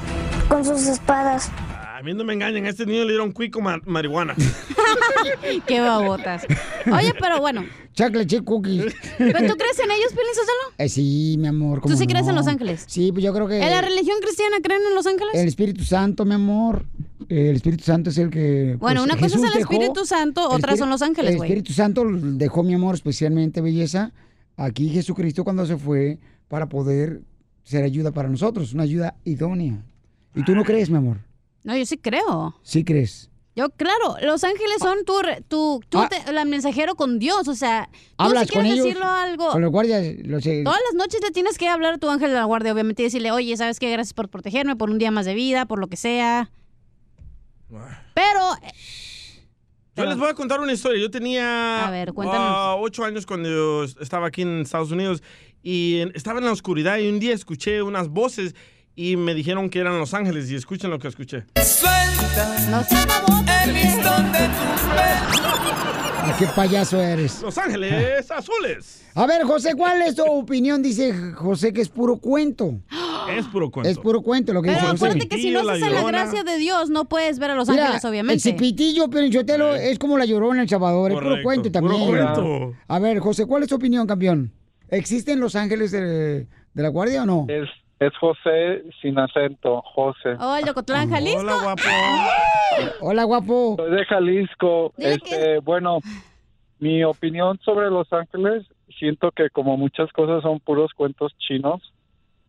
con sus espadas. A mí no me engañan, a este niño le dieron cuico ma- marihuana. Qué babotas. Oye, pero bueno. Chocolate chip cookies. ¿Pero tú crees en ellos, Piolín Sotelo? Eh, sí, mi amor. ¿cómo sí crees en los ángeles? Sí, pues yo creo que... ¿En la religión cristiana creen en los ángeles? El Espíritu Santo, mi amor. El Espíritu Santo es el que. Bueno, pues, una cosa es el dejó- Espíritu Santo, el otras Espíritu- son los ángeles, El güey. Espíritu Santo dejó, mi amor, especialmente belleza. Aquí Jesucristo cuando se fue para poder ser ayuda para nosotros, una ayuda idónea. ¿Y tú no crees, mi amor? No, yo sí creo. Sí crees. Yo, claro, los ángeles son tu, re- tu, tú Ah. te- la mensajero con Dios, o sea, tú Hablas si con quieres ellos. decirlo algo, Con los guardias, los, eh, todas las noches le tienes que hablar a tu ángel de la guardia, obviamente, y decirle, oye, ¿sabes qué? Gracias por protegerme, por un día más de vida, por lo que sea. Pero, eh, Yo les voy a contar una historia. Yo tenía A ver, cuéntanos. ah, ocho años cuando yo estaba aquí en Estados Unidos y en- estaba en la oscuridad y un día escuché unas voces y me dijeron que eran los ángeles y escuchen lo que escuché. no se el listón de tus ¿Qué payaso eres? Los ángeles azules. A ver, José, ¿cuál es tu opinión? Dice José que es puro cuento. Es puro cuento. Es puro cuento lo que pero dice José. acuérdate que si no en la gracia de Dios, no puedes ver a los Mira, ángeles, obviamente. El cipitillo, Perinchotelo, es como la llorona en El Salvador. Es puro cuento puro también. cuento. A ver, José, ¿cuál es tu opinión, campeón? ¿Existen los ángeles de, de la guardia o no? Es, es José sin acento, José. Oh, el Jalisco. Hola, guapo. Hola, guapo. Soy de Jalisco. Este, Bueno, mi opinión sobre Los Ángeles, siento que como muchas cosas son puros cuentos chinos,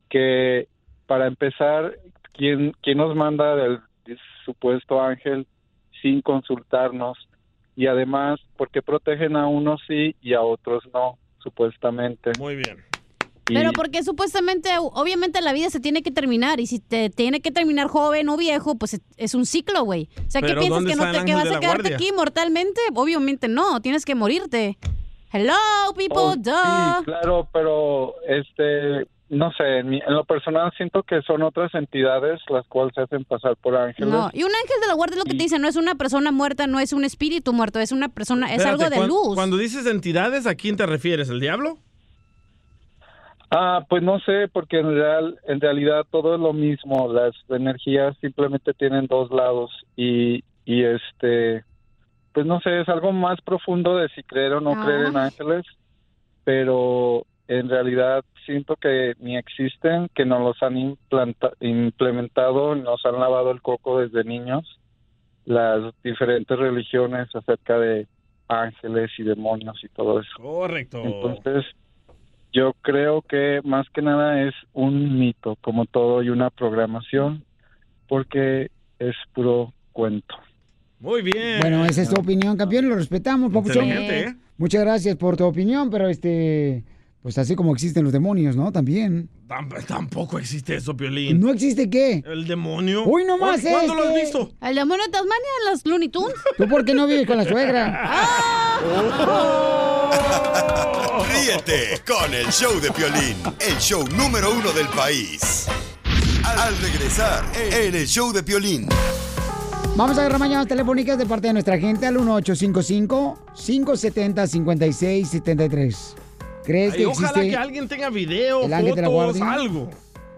que para empezar, ¿quién, quién nos manda del supuesto ángel sin consultarnos? Y además, ¿por qué protegen a unos sí y a otros no, supuestamente? Muy bien. Pero porque supuestamente, obviamente la vida se tiene que terminar y si te tiene que terminar joven o viejo, pues es- un ciclo, güey. O sea, ¿qué piensas ¿dónde que no te vas a quedarte guardia? aquí mortalmente? Obviamente no, tienes que morirte. Hello, people, Oh, duh. Sí, claro, pero este, no sé, en, mi- en lo personal siento que son otras entidades las cuales se hacen pasar por ángeles. No, y un ángel de la guardia es lo que te dice, no es una persona muerta, no es un espíritu muerto, es una persona, es Espérate, algo de cuan- luz. Cuando dices entidades, ¿a quién te refieres? ¿El diablo? Ah, pues no sé, porque en, real, en realidad todo es lo mismo. Las energías simplemente tienen dos lados y, y este, pues no sé, es algo más profundo de si creer o no creer en ángeles, pero en realidad siento que ni existen, que nos los han implanta- implementado, nos han lavado el coco desde niños las diferentes religiones acerca de ángeles y demonios y todo eso. Correcto. Entonces, yo creo que más que nada es un mito, como todo, y una programación, porque es puro cuento. Muy bien. Bueno, esa es tu opinión, campeón, lo respetamos, papuchón. ¿eh? Muchas gracias por tu opinión, pero este, pues así como existen los demonios, ¿no? También. Tam- tampoco existe eso, Piolín. ¿No existe qué? El demonio. Uy, no más ¿Cuándo ¿Cuándo lo has este. visto? ¿El demonio de Tasmania en los Looney Tunes? ¿Tú por qué no vives con la suegra? Ríete con el show de Piolín, el show número uno del país. Al regresar, en el show de Piolín. Vamos a agarrar mañanas telefónicas de parte de nuestra gente al 1855-570-5673. ¿Crees Ay, que ojalá existe que alguien tenga video, el ángel de la fotos, guardia? algo.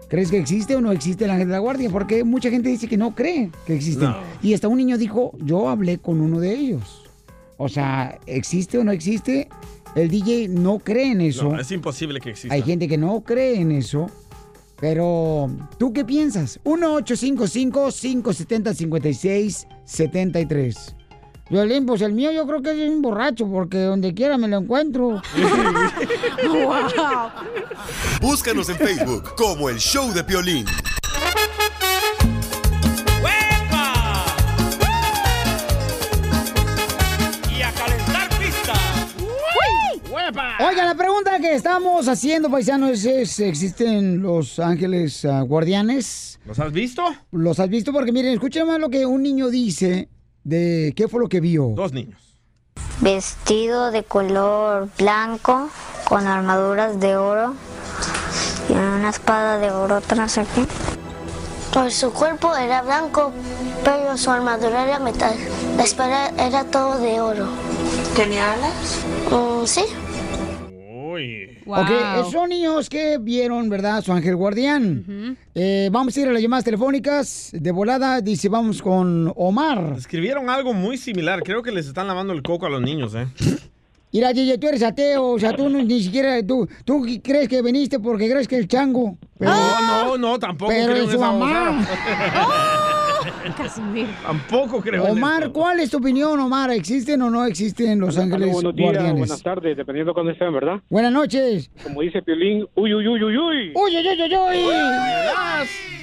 ¿Crees que existe o no existe el ángel de la guardia? Porque mucha gente dice que no cree que existe. No. Y hasta un niño dijo, yo hablé con uno de ellos. O sea, ¿existe o no existe? El DJ no cree en eso. No, es imposible que exista. Hay gente que no cree en eso. Pero, ¿tú qué piensas? 1-855-570-5673. Violín, pues el mío yo creo que es un borracho porque donde quiera me lo encuentro. Búscanos en Facebook como el show de Piolín. Que estamos haciendo, paisanos, es, ¿existen los ángeles ah, guardianes? ¿Los has visto? ¿Los has visto? Porque miren, escuchen más lo que un niño dice de qué fue lo que vio. Dos niños. Vestido de color blanco, con armaduras de oro y una espada de oro atrás aquí. Pues su cuerpo era blanco, pero su armadura era metal. La espada era todo de oro. ¿Tenía alas? Mm, sí. Ok, esos son niños que vieron, ¿verdad? Su ángel guardián. Eh, vamos a ir a las llamadas telefónicas. De volada, dice, vamos con Omar. Escribieron algo muy similar. Creo que les están lavando el coco a los niños, ¿eh? Mira, Yeye, tú eres ateo, o sea, tú no- ni siquiera, tú, tú crees que viniste porque crees que el chango. Pero, No, no, no, tampoco pero creo en esa mamá. Tampoco creo Omar. ¿cuál es tu opinión, Omar? ¿Existen o no existen los ángeles buenos días, guardianes? buenas tardes, dependiendo cuándo estén, ¿verdad? Buenas noches. Como dice Piolín, uy, uy, uy, uy, uy. Uy, uy, uy, uy,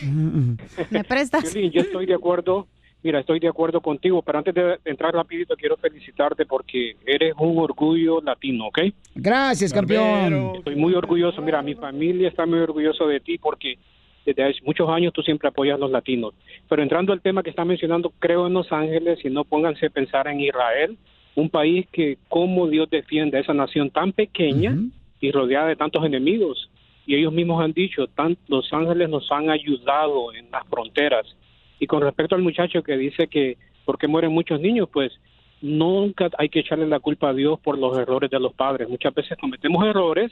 uy. ¿Me prestas? Piolín, yo estoy de acuerdo, mira, estoy de acuerdo contigo, pero antes de entrar rapidito quiero felicitarte porque eres un orgullo latino, ¿ok? Gracias, campeón. Estoy muy orgulloso, mira, mi familia está muy orgulloso de ti porque desde hace muchos años tú siempre apoyas a los latinos. Pero entrando al tema que está mencionando, creo en Los Ángeles y no pónganse a pensar en Israel, un país que cómo Dios defiende a esa nación tan pequeña y rodeada de tantos enemigos. Y ellos mismos han dicho, tan, Los Ángeles nos han ayudado en las fronteras. Y con respecto al muchacho que dice que por qué mueren muchos niños, pues nunca hay que echarle la culpa a Dios por los errores de los padres. Muchas veces cometemos errores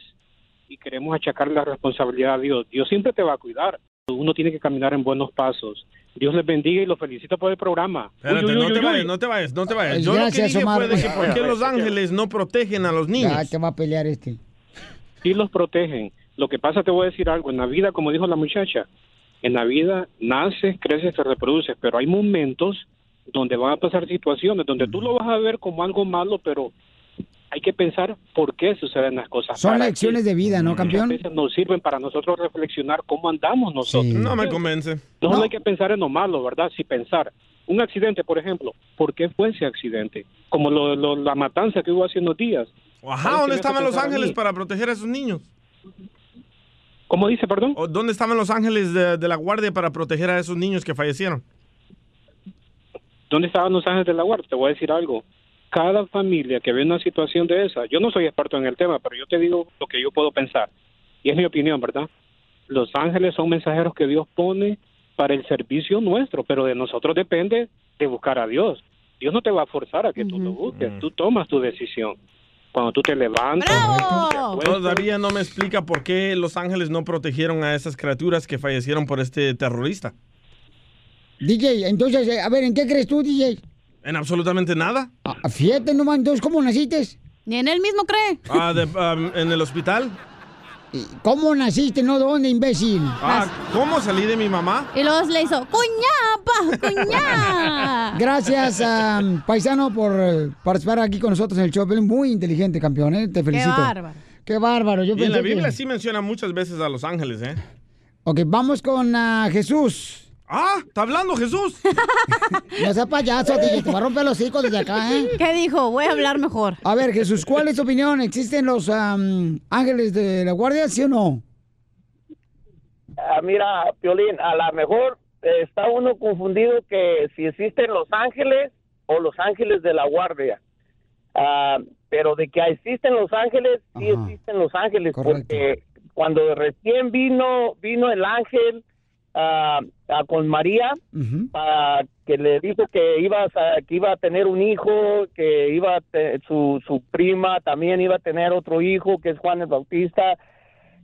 y queremos achacar la responsabilidad a Dios. Dios siempre te va a cuidar. Uno tiene que caminar en buenos pasos. Dios les bendiga y los felicito por el programa. Espérate, Uy, uy, no uy, te uy, vayas, uy. no te vayas, no te vayas. Ay, Yo lo que dije Omar. fue de que por qué los ángeles no protegen a los niños. Ya te va a pelear este. Sí los protegen. Lo que pasa, te voy a decir algo. En la vida, como dijo la muchacha, en la vida naces, creces, te reproduces, pero hay momentos donde van a pasar situaciones donde tú lo vas a ver como algo malo, pero hay que pensar por qué suceden las cosas. Son ¿Para lecciones de vida, ¿no, campeón? veces nos sirven para nosotros reflexionar cómo andamos nosotros. No me convence. No, hay que pensar en lo malo, ¿verdad? Si pensar. Un accidente, por ejemplo, ¿por qué fue ese accidente? Como lo, lo- la matanza que hubo hace unos días. Ajá, ¿Sabes qué ¿dónde estaban los ángeles para proteger a esos niños? ¿Cómo dice, perdón? ¿Dónde estaban los ángeles de, de la guardia para proteger a esos niños que fallecieron? ¿Dónde estaban los ángeles de la guardia? Te voy a decir algo. Cada familia que ve una situación de esa, yo no soy experto en el tema, pero yo te digo lo que yo puedo pensar. Y es mi opinión, ¿verdad? Los ángeles son mensajeros que Dios pone para el servicio nuestro, pero de nosotros depende de buscar a Dios. Dios no te va a forzar a que tú lo busques, tú tomas tu decisión. cuando tú te levantas. Todavía no me explica por qué Los Ángeles no protegieron a esas criaturas que fallecieron por este terrorista. DJ, entonces, eh, a ver, ¿en qué crees tú, DJ? En absolutamente nada. Ah, fíjate nomás, entonces, ¿cómo naciste? Ni en él mismo cree. Ah, de- en el hospital. ¿Cómo naciste, no dónde, imbécil? Ah, ¿cómo salí de mi mamá? Y luego le hizo, cuñá, pa, cuñá. Gracias, paisano, por eh, participar aquí con nosotros en el show. Muy inteligente, campeón, ¿eh? Te felicito. bárbaro. Qué bárbaro. Yo y en la pensé que- Biblia sí menciona muchas veces a Los Ángeles, ¿eh? Ok, vamos con ah, Jesús. Ah, ¿está hablando Jesús? No seas payaso, DJ, te va a romper los hocico desde acá, ¿eh? ¿Qué dijo? Voy a hablar mejor. A ver, Jesús, ¿cuál es tu opinión? ¿Existen los am, ángeles de la guardia, sí o no? Ah, mira, Piolín, a lo mejor eh, está uno confundido que si existen los ángeles o los ángeles de la guardia. Ah, pero de que existen los ángeles, sí existen los ángeles, porque cuando recién vino vino el ángel ah, con María, ah, que le dijo que iba a, que iba a tener un hijo, que iba a te- su su prima también iba a tener otro hijo, que es Juan el Bautista.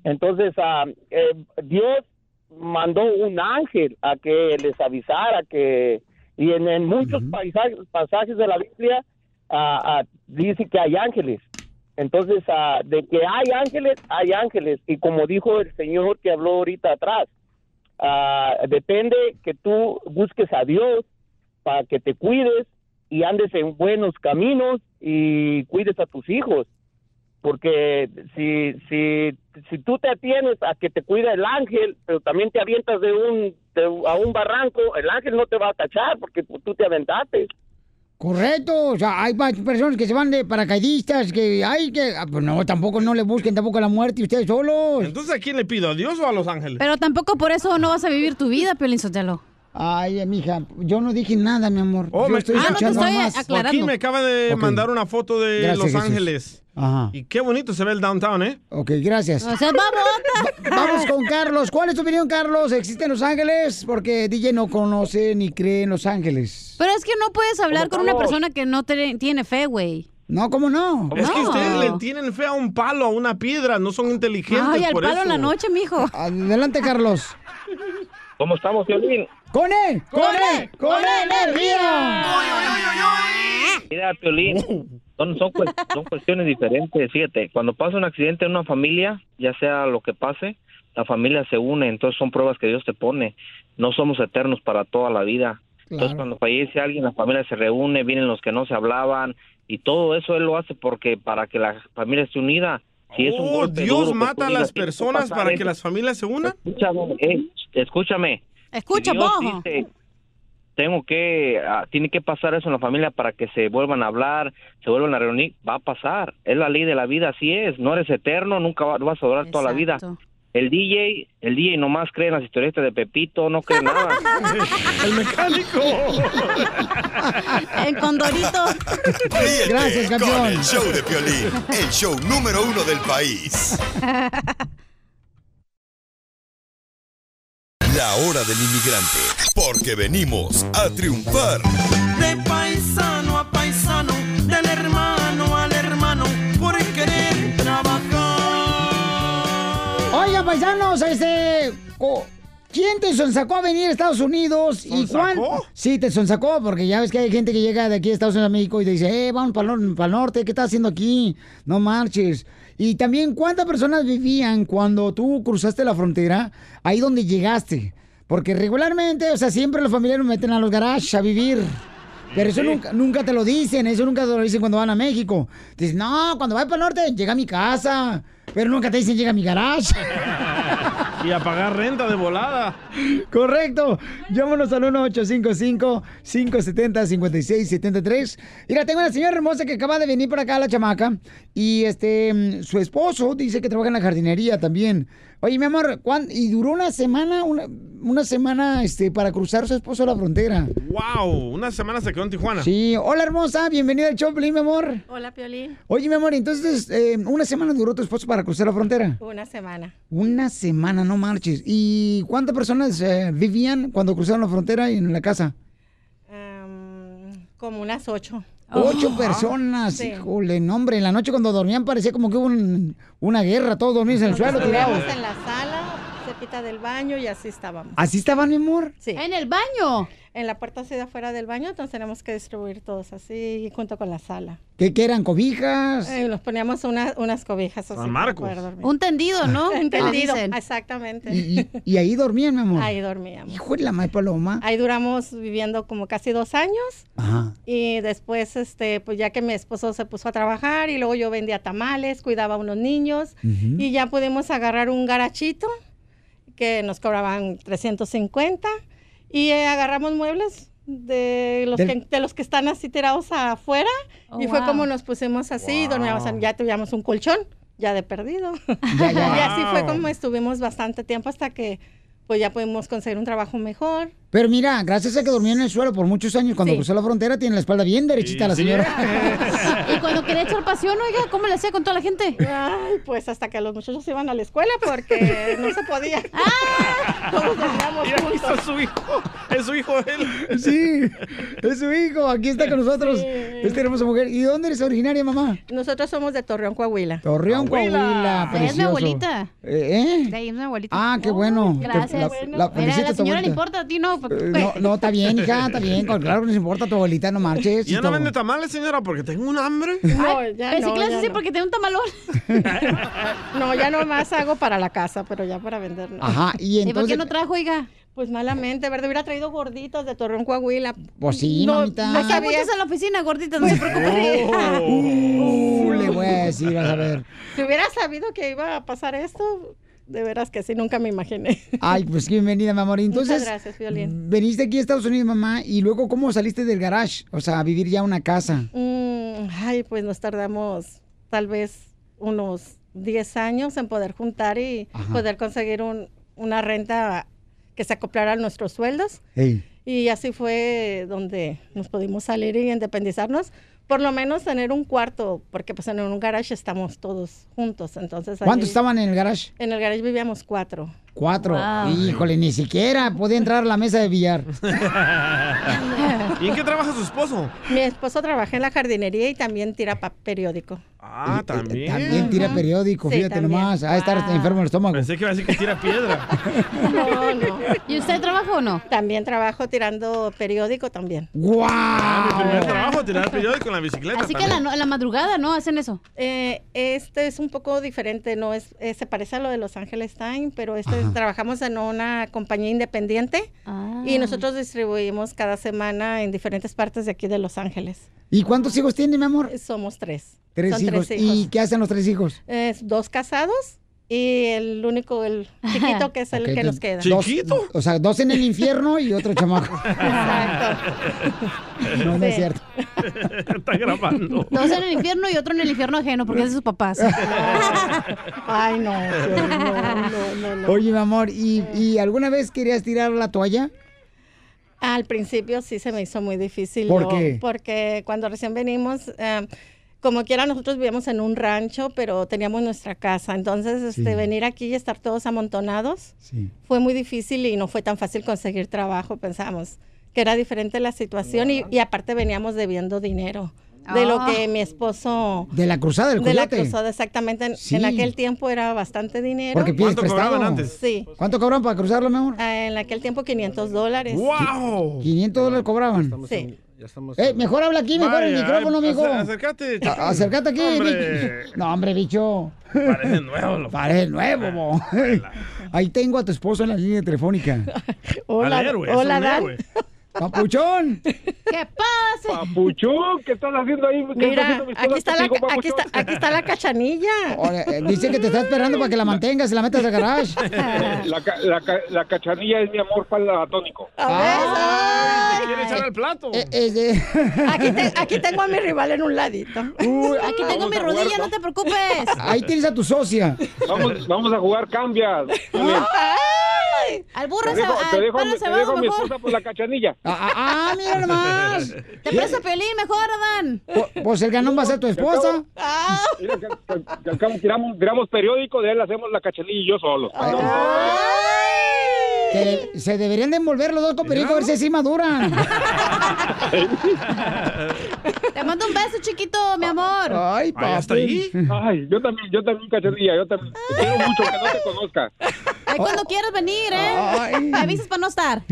Entonces, ah, eh, Dios mandó un ángel a que les avisara que, y en, en muchos paisajes- pasajes de la Biblia ah, ah, dice que hay ángeles. Entonces, de que hay ángeles, hay ángeles. Y como dijo el Señor que habló ahorita atrás, ah, depende que tú busques a Dios para que te cuides y andes en buenos caminos y cuides a tus hijos porque si si si tú te atienes a que te cuida el ángel, pero también te avientas de un de- a un barranco, el ángel no te va a tachar porque tú te aventaste. Correcto, o sea, hay personas que se van de paracaidistas, que hay que... ah, Pues no, tampoco no le busquen tampoco la muerte ustedes solos. Entonces, ¿a quién le pido? ¿A Dios o a Los Ángeles? Pero tampoco por eso no vas a vivir tu vida, Piolín Sotelo. Ay, mija, yo no dije nada, mi amor. Oh, yo me- estoy ah, no escuchando estoy nomás. aclarando. Joaquín me acaba de mandar una foto de Gracias, Los Jesús. Ángeles. Ajá. Y qué bonito se ve el downtown, ¿eh? Ok, gracias. O sea, vamos. Vamos con Carlos. ¿Cuál es tu opinión, Carlos? ¿Existen Los Ángeles? Porque DJ no conoce ni cree en Los Ángeles. Pero es que no puedes hablar con una persona que no te- tiene fe, güey. No, ¿cómo no? Es que ustedes le tienen fe a un palo, a una piedra, no son inteligentes Ay, al por palo eso. en la noche, mijo. Adelante, Carlos. ¿Cómo estamos, Violín? ¡Con él! ¡Con él! ¡Con energía! Mira, Piolín, son, son, son cuestiones diferentes. Fíjate, cuando pasa un accidente en una familia, ya sea lo que pase, la familia se une, entonces son pruebas que Dios te pone. No somos eternos para toda la vida. Entonces, cuando fallece alguien, la familia se reúne, vienen los que no se hablaban, y todo eso Él lo hace porque para que la familia esté unida. Si es un Oh, golpe Dios duro mata a las "Tiene que personas para que esto". las familias se unan. Escúchame, eh, escúchame. Escucha, Si Dios dice, tengo que, ah, tiene que pasar eso en la familia para que se vuelvan a hablar, se vuelvan a reunir, va a pasar. Es la ley de la vida, así es. No eres eterno, nunca va- vas a durar toda la vida. El DJ, el DJ nomás cree en las historietas de Pepito, no cree nada. el mecánico. El condorito. Ríete Gracias, con campeón. el show de Piolín, el show número uno del país. La hora del inmigrante, porque venimos a triunfar. De paisano, Oigan, paisanos, este... ¿Quién te sonsacó a venir a Estados Unidos? ¿Y cuán... Sí, te sonsacó, porque ya ves que hay gente que llega de aquí a Estados Unidos a México y te dice, eh, vamos para el, norte, ¿qué estás haciendo aquí? No marches. Y también, ¿cuántas personas vivían cuando tú cruzaste la frontera ahí donde llegaste? Porque regularmente, o sea, siempre los familiares meten a los garages a vivir. Pero eso nunca, nunca te lo dicen, eso nunca te lo dicen cuando van a México. Dicen, no, cuando vas para el norte, llega a mi casa. Pero nunca te dicen, llega a mi garage. Y a pagar renta de volada. Correcto. Llámanos al 1-855-570-5673. Mira, tengo una señora hermosa que acaba de venir para acá, la chamaca. Y este, mm, su esposo dice que trabaja en la jardinería también. Oye, mi amor, ¿cuán- y duró una semana, una, una semana este, para cruzar su esposo la frontera. ¡Wow! Una semana se quedó en Tijuana. Sí, hola hermosa, bienvenida al Choplin, mi amor. Hola, Piolín. Oye, mi amor, entonces, eh, una semana duró tu esposo para cruzar la frontera. Una semana. Una semana, no marches. ¿Y cuántas personas eh, vivían cuando cruzaron la frontera y en la casa? Como unas ocho. Ocho Oh. personas, Sí. híjole, no, hombre, en la noche cuando dormían parecía como que hubo un- una guerra, todos dormían en el suelo tirados. en la sala, cerquita del baño y así estábamos. ¿Así estaban, mi amor? Sí. En el baño. En la puerta así de afuera del baño, entonces tenemos que distribuir todos así junto con la sala. ¿Qué, qué eran, cobijas? Eh, nos poníamos una- unas cobijas así. San para Marcos. Un tendido, ¿no? Un Que tendido, dicen. exactamente. Y, y- y ahí dormían, mi amor. Ahí dormíamos. Hijo de la madre paloma. Ahí duramos viviendo como casi dos años. Ajá. Y después, este, pues ya que mi esposo se puso a trabajar y luego yo vendía tamales, cuidaba a unos niños Ujú. y ya pudimos agarrar un garachito que nos cobraban 350 y eh, agarramos muebles de los, Del- que, de los que están así tirados afuera Oh, y fue wow. como nos pusimos así, dormíamos, en- ya tuvimos un colchón, ya de perdido. Ya, ya. y así fue Wow. como estuvimos bastante tiempo hasta que pues ya pudimos conseguir un trabajo mejor. Pero mira, gracias a que dormía en el suelo por muchos años, cuando Sí. cruzó la frontera tiene la espalda bien derechita la señora. Y cuando quería echar pasión, oiga, ¿cómo le hacía con toda la gente? Ay, pues hasta que los muchachos iban a la escuela porque no se podía. Todos dormíamos Mira, aquí está juntos. su hijo. Es su hijo él. Sí, es su hijo, aquí está con nosotros. Sí. Esta hermosa mujer. ¿Y de dónde eres originaria, mamá? Nosotros somos de Torreón, Coahuila. Torreón, Coahuila, Ella es mi abuelita. ¿Eh? De ahí es mi abuelita. Ah, qué bueno. Gracias. La- la- Mira, felicito a la señora le importa, a ti no. Eh, No, no, está bien, hija, está bien. Claro que nos importa tu abuelita, no marches. ¿Y ya no vende tamales, señora? Porque tengo un hambre. No, ya Pensé no, que porque tenía un tamalón. No, ya nomás hago para la casa, pero ya para vender no. Ajá, y ¿Y por entonces. qué no trajo, oiga? Pues malamente, ¿verdad? Hubiera traído gorditos de Torreón, Coahuila. Pues sí, no, mamita. No Aquí hay sabía. muchas en la oficina, gorditas, no se preocupe. Uh, le voy a decir, vas a ver. Si hubiera sabido que iba a pasar esto, de veras que sí, nunca me imaginé. Ay, pues bienvenida, mi amor. Entonces, Muchas gracias, Violín. veniste aquí a Estados Unidos, mamá, y luego, ¿cómo saliste del garage? O sea, a vivir ya una casa. Mm, ay, pues nos tardamos tal vez unos 10 años en poder juntar y Ajá. poder conseguir un- una renta que se acoplara a nuestros sueldos. Ey. Y así fue donde nos pudimos salir y independizarnos. Por lo menos tener un cuarto, porque pues en un garage estamos todos juntos. Entonces, ¿Cuántos ahí- estaban en el garage? En el garage vivíamos cuatro. Cuatro. Wow. Híjole, ni siquiera podía entrar a la mesa de billar. ¿Y en qué trabaja su esposo? Mi esposo trabaja en la jardinería y también tira periódico. Ah, también. También tira periódico, Sí, fíjate también. nomás. A estar enfermo el estómago. Pensé que iba a decir que tira piedra. No, no. ¿Y usted trabaja o no? También trabajo tirando periódico también. ¡Guau! Ah, mi primer trabajo, tirar periódico en la bicicleta. Así que en la, también. no- en la madrugada, ¿no? Hacen eso. Eh, este es un poco diferente, no es, eh, se parece a lo de Los Ángeles Time, pero este Ajá. trabajamos en una compañía independiente Ah. y nosotros distribuimos cada semana en diferentes partes de aquí de Los Ángeles. ¿Y cuántos hijos tiene, mi amor? Somos tres. Tres Son hijos. tres hijos. ¿Y qué hacen los tres hijos? Es dos casados y el único, el chiquito que es el que nos queda. dos- o sea, dos en el infierno y otro chamaco. No, no es cierto. Está grabando. Dos en el infierno y otro en el infierno ajeno, porque es de sus papás. Ay, no, no, no, no, no. Oye, mi amor, ¿y, y alguna vez querías tirar la toalla? Al principio sí se me hizo muy difícil. ¿Por qué? Porque cuando recién venimos, eh, como quiera, nosotros vivíamos en un rancho, pero teníamos nuestra casa. Entonces, este, Sí. venir aquí y estar todos amontonados Sí. fue muy difícil y no fue tan fácil conseguir trabajo. Pensamos que era diferente la situación y, y aparte veníamos debiendo dinero. De lo Ah. que mi esposo... De la cruzada del De la coyote. cruzada, exactamente. En, Sí. en aquel tiempo era bastante dinero. Porque pides prestado. Sí. ¿Cuánto cobraban para cruzarlo, mi amor? Ah, En aquel tiempo 500 dólares. ¡Wow! 500 dólares cobraban. Sí. Eh, mejor habla aquí, mejor el micrófono, amigo. acércate. Acércate aquí. Hombre. No, hombre, bicho. Parece nuevo. lo- Parece nuevo, bo. Ahí tengo a tu esposo en la línea telefónica. Hola, héroe, hola, Dan. Papuchón. ¿Qué pasa? Papuchón, ¿qué estás haciendo ahí? ¿Qué está Mira, haciendo aquí está, la, contigo, aquí, está, aquí está la cachanilla. Ahora, eh, dice que te está esperando para que la mantengas y la metas al garage. La, ca- la, ca- la cachanilla es mi amor platónico. A ¿Te quiere echar al plato? Eh, eh, eh. ver, aquí, te- aquí tengo a mi rival en un ladito. Uy, Aquí tengo mi rodilla, no te preocupes. ahí tienes a tu socia. Vamos, vamos a jugar cambias. Ay, Al burro Te se dejo, al te dejo, te se va dejo a mi mejor. esposa por la cachanilla. Ah, ah, ah, mira nomás. Te presto Piolín mejor, Adán. Pues el ganón va a ser tu esposa. Mira, que, que- que tiramos, tiramos periódico, de él hacemos la cachanilla y yo solo. Que se deberían de envolver los dos con perico a ver si así maduran. Te mando un beso, chiquito, mi amor. Ay, papi. Ay, yo también, yo también, cachanilla, yo también. Te quiero mucho que no te conozca. Ay, cuando quieras venir, ¿eh? Ay. Me avisas para no estar.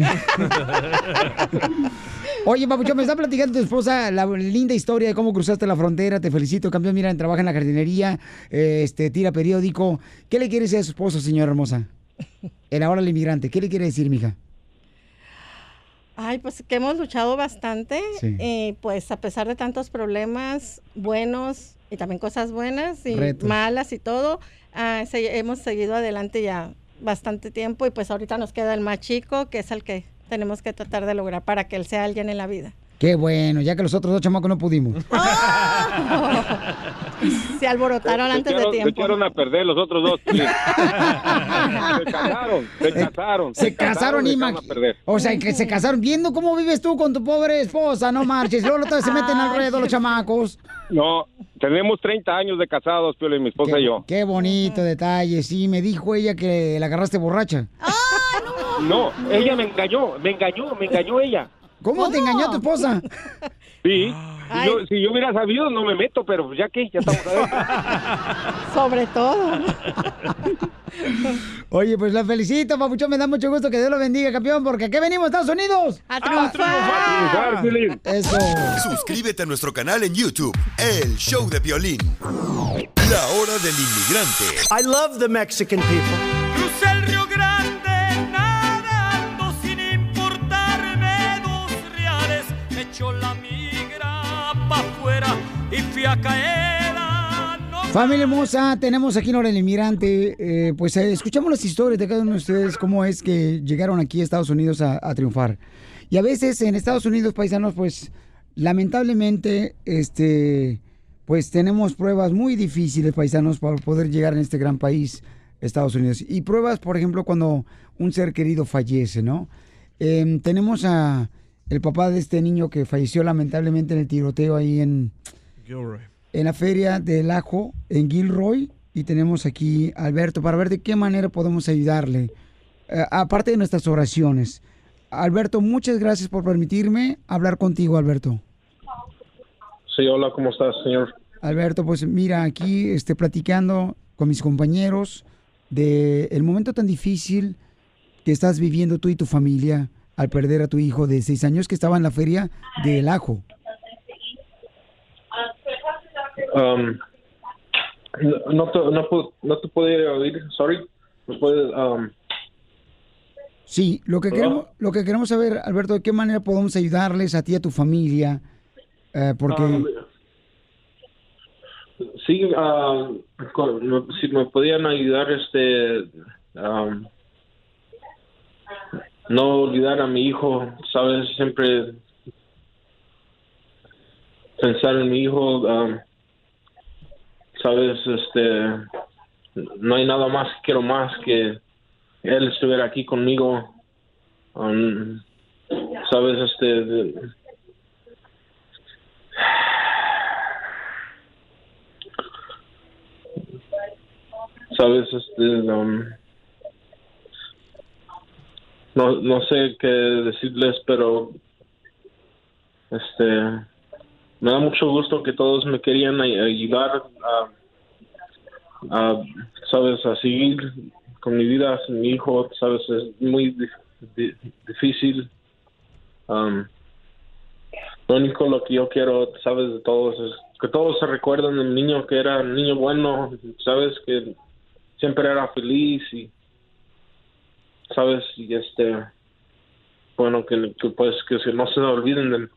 Oye, Papuchón, me está platicando tu esposa la linda historia de cómo cruzaste la frontera. Te felicito, campeón. Mira, trabaja en la jardinería, eh, este, tira periódico. ¿Qué le quiere decir a su esposo, señora hermosa? El ahora el inmigrante. ¿Qué le quiere decir, mija? Ay, pues que hemos luchado bastante. Sí. Y pues a pesar de tantos problemas buenos y también cosas buenas y Retos. malas y todo, ah, se- hemos seguido adelante ya bastante tiempo y pues ahorita nos queda el más chico, que es el que tenemos que tratar de lograr para que él sea alguien en la vida. Qué bueno, ya que los otros dos chamacos no pudimos. Se alborotaron Se antes de echaron- Se tiempo. echaron a perder los otros dos. sí. se casaron, se casaron. Se casaron, y Ima. echaron a perder. O sea, que se casaron viendo cómo vives tú con tu pobre esposa, no marches. Luego otra vez se meten al ruedo los chamacos. No, tenemos 30 años de casados, Pio, mi esposa y yo. Qué bonito detalle. Sí, me dijo ella que la agarraste borracha. No, ella me engañó, me engañó, me engañó ella. ¿Cómo, te engañó tu esposa? Sí, si yo, si yo hubiera sabido no me meto, pero pues ya que, ya estamos adentro. Sobre todo. Oye, pues la felicito, papuchón. Me da mucho gusto que Dios lo bendiga, campeón, porque aquí venimos, Estados Unidos. ¡A triunfar, Piolín. Eso. Suscríbete a nuestro canal en YouTube, El Show de Violín. La hora del inmigrante. I love the Mexican people. No Familia hermosa, tenemos aquí en Hora del Inmigrante, eh, pues eh, escuchamos las historias de cada uno de ustedes, cómo es que llegaron aquí a Estados Unidos a, a triunfar. Y a veces en Estados Unidos, paisanos, pues lamentablemente, este, pues tenemos pruebas muy difíciles, paisanos, para poder llegar en este gran país, Estados Unidos. Y pruebas, por ejemplo, cuando un ser querido fallece, ¿no? Em, tenemos a el papá de este niño que falleció lamentablemente en el tiroteo ahí en, Gilroy. en la feria del ajo en Gilroy y tenemos aquí a Alberto para ver de qué manera podemos ayudarle, eh, aparte de nuestras oraciones. Alberto, muchas gracias por permitirme hablar contigo, Alberto. Sí, hola, ¿cómo estás, señor? Alberto, pues mira, aquí este, platicando con mis compañeros de el momento tan difícil que estás viviendo tú y tu familia al perder a tu hijo de seis años que estaba en la feria del ajo. Um, no, no te, no, no te puede oír, sorry. ¿Me puedes, um, Sí, lo que Hola. queremos, lo que queremos saber, Alberto, de qué manera podemos ayudarles a ti y a tu familia, eh, porque um, sí, con- no- si me podían ayudar, este, um, no olvidar a mi hijo, sabes, siempre pensar en mi hijo, um, sabes, este, no hay nada más que quiero más que él estuviera aquí conmigo, um, sabes, este, sabes, este, um, no, no sé qué decirles, pero este, me da mucho gusto que todos me querían ay- ayudar a, sabes, a seguir con mi vida sin mi hijo, sabes, es muy di- di- difícil. Um, lo único lo que yo quiero, sabes, de todos es que todos se recuerden del niño que era un niño bueno, sabes, que siempre era feliz y, sabes, y este, bueno, que, pues que no se olviden de,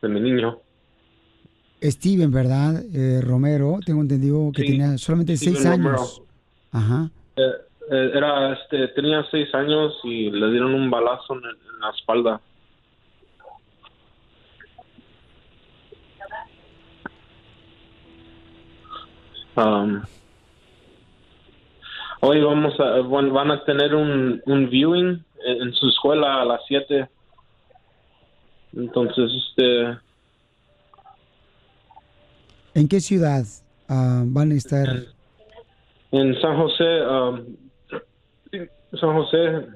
de mi niño. Steven, ¿verdad? Eh, Romero, tengo entendido que Sí, tenía solamente Steven seis años. Romero. Ajá. Eh, eh, era, este, tenía seis años y le dieron un balazo en, en la espalda. Um, hoy vamos a, van, van a tener un, un viewing en, en su escuela a las 7. Entonces, este, ¿En qué ciudad ah, van a estar? en San José, um, San José,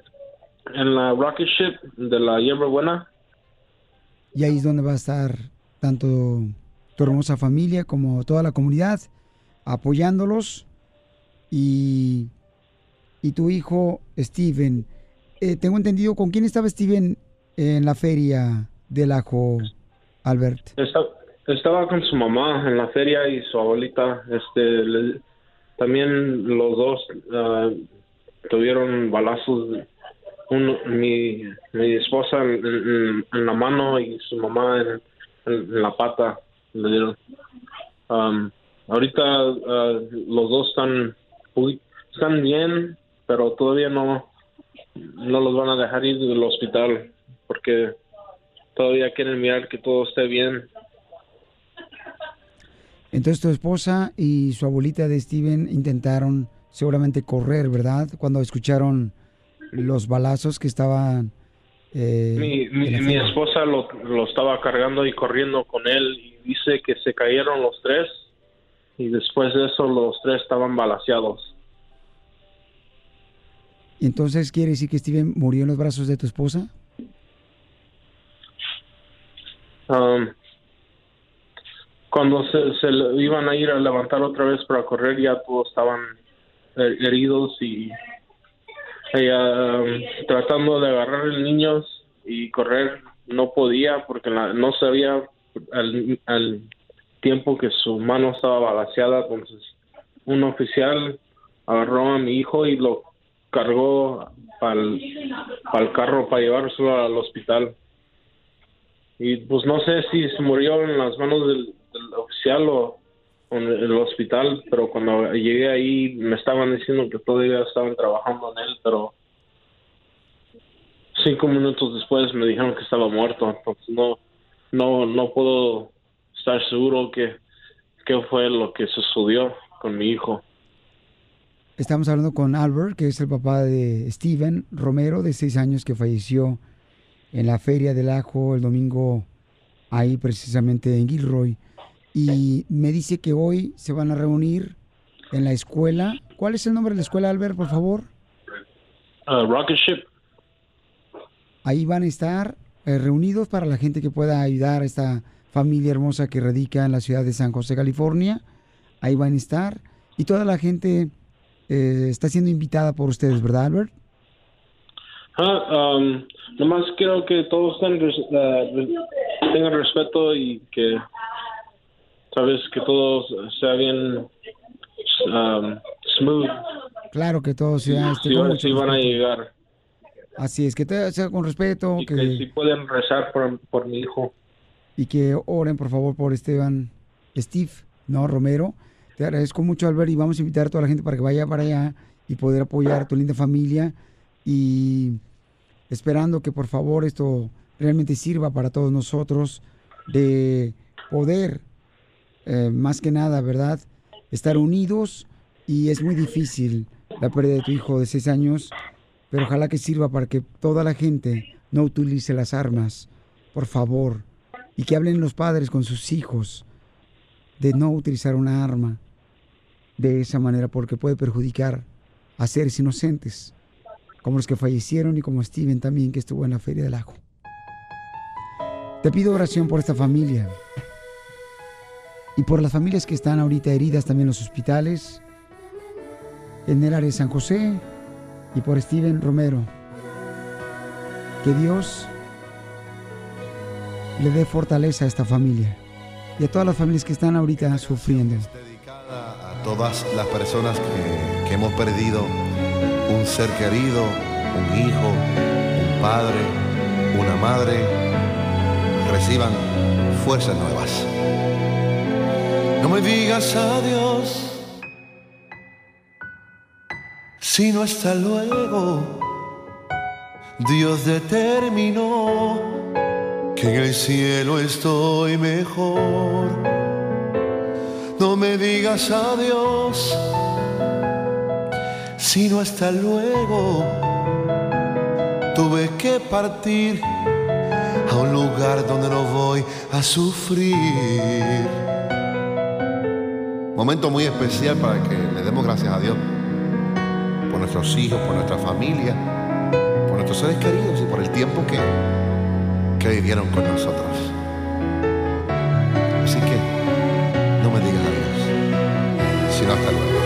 en la rocket ship de la hierba buena. Y ahí es donde va a estar tanto tu hermosa familia como toda la comunidad apoyándolos. Y, y tu hijo, Steven, eh, tengo entendido, ¿con quién estaba Steven en la feria del ajo, Albert? Estaba con su mamá en la feria y su abuelita. Este, le- también los dos ah, tuvieron balazos. Mi, mi esposa en, la mano y su mamá en, la pata le dieron. Um, ahorita ah, los dos están están bien, pero todavía no no los van a dejar ir del hospital porque todavía quieren mirar que todo esté bien. Entonces tu esposa y su abuelita de Steven intentaron seguramente correr, ¿verdad? Cuando escucharon los balazos que estaban... eh, Mi, mi, esposa lo, lo estaba cargando y corriendo con él y dice que se cayeron los tres y después de eso los tres estaban balaseados. Entonces, ¿quiere decir que Steven murió en los brazos de tu esposa? Um, cuando se, se iban a ir a levantar otra vez para correr ya todos estaban eh, heridos y ella um, tratando de agarrar el niño y correr. No podía porque no sabía al, al tiempo que su mano estaba balaseada. Entonces un oficial agarró a mi hijo y lo cargó para el carro para llevárselo al hospital. Y pues no sé si se murió en las manos del oficial o, en el hospital, pero cuando llegué ahí me estaban diciendo que todavía estaban trabajando en él, pero cinco minutos después me dijeron que estaba muerto, entonces no, no, no puedo estar seguro que qué fue lo que sucedió con mi hijo. Estamos hablando con Albert, que es el papá de Steven Romero, de seis años, que falleció en la Feria del Ajo el domingo, ahí precisamente en Gilroy. Y me dice que hoy se van a reunir en la escuela. ¿Cuál es el nombre de la escuela, Albert, por favor? Uh, rocket Ship, Ahí van a estar eh, reunidos para la gente que pueda ayudar a esta familia hermosa que radica en la ciudad de San José, California. Ahí van a estar. Y toda la gente eh, está siendo invitada por ustedes, ¿verdad, Albert? Ah, um, nomás quiero que todos tengan, tengan respeto y que, sabes, que todo sea bien um, smooth. Claro que todo sea este, Si, con van- a llegar Así es, que todo sea con respeto, y que, que si pueden rezar por, por mi hijo. y que oren por favor por Esteban, Steve, ¿no? Romero. Te agradezco mucho, Albert, y vamos a invitar a toda la gente para que vaya para allá y poder apoyar a tu linda familia y esperando que por favor esto realmente sirva para todos nosotros de poder, eh, más que nada, ¿verdad? Estar unidos y es muy difícil la pérdida de tu hijo de seis años, pero ojalá que sirva para que toda la gente no utilice las armas, por favor, y que hablen los padres con sus hijos de no utilizar una arma de esa manera porque puede perjudicar a seres inocentes, como los que fallecieron y como Steven también que estuvo en la Feria del Ajo. Te pido oración por esta familia y por las familias que están ahorita heridas también en los hospitales, en el área de San José y por Steven Romero. Que Dios le dé fortaleza a esta familia y a todas las familias que están ahorita sufriendo. a todas las personas que, que hemos perdido un ser querido, un hijo, un padre, una madre, reciban fuerzas nuevas. No me digas adiós, sino hasta luego. Dios determinó que en el cielo estoy mejor. No me digas adiós, sino hasta luego. Tuve que partir a un lugar donde no voy a sufrir. Momento muy especial para que le demos gracias a Dios por nuestros hijos, por nuestra familia, por nuestros seres queridos y por el tiempo que, que vivieron con nosotros. Así que no me digas adiós, sino hasta luego.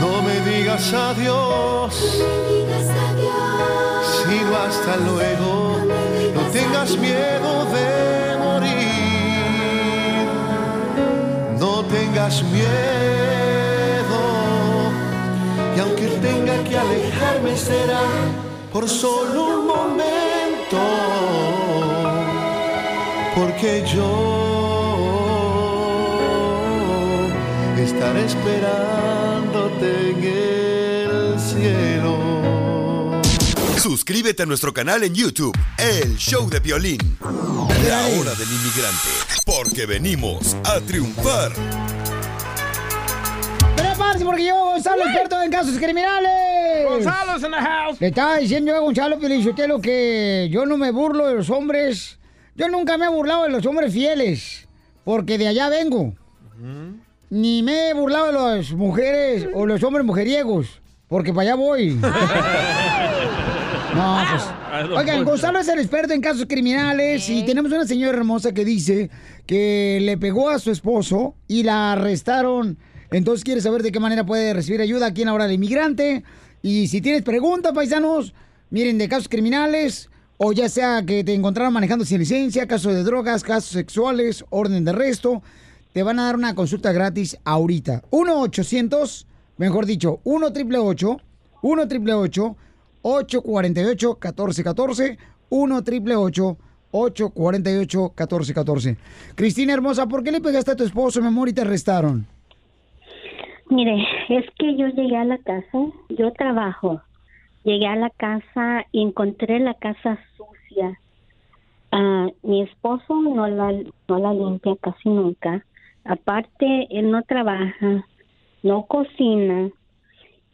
No me digas adiós, sino hasta luego. No tengas miedo tengas miedo. Y aunque tenga que alejarme será por solo un momento, porque yo estaré esperándote en el cielo. Suscríbete a nuestro canal en YouTube, El Show de Violín. La hora del inmigrante, porque venimos a triunfar. Porque yo, Gonzalo, experto en casos criminales. Gonzalo's in the house. Le estaba diciendo yo a Gonzalo Pielichotelo que yo no me burlo de los hombres. Yo nunca me he burlado de los hombres fieles, porque de allá vengo. Ni me he burlado de las mujeres o los hombres mujeriegos, porque para allá voy. No, pues. Oigan, Gonzalo es el experto en casos criminales y tenemos una señora hermosa que dice que le pegó a su esposo y la arrestaron. Entonces quiere saber de qué manera puede recibir ayuda aquí en la hora inmigrante. Y si tienes preguntas, paisanos, miren, de casos criminales, o ya sea que te encontraron manejando sin licencia, casos de drogas, casos sexuales, orden de arresto, te van a dar una consulta gratis ahorita. 1-800, mejor dicho, 1 888 1 888 848-1414, 1 888 848-1414. Cristina hermosa, ¿por qué le pegaste a tu esposo, mi amor, y te arrestaron? Mire, es que yo llegué a la casa, yo trabajo, llegué a la casa y encontré la casa sucia. Ah, mi esposo no la, no la limpia casi nunca. Aparte, él no trabaja, no cocina.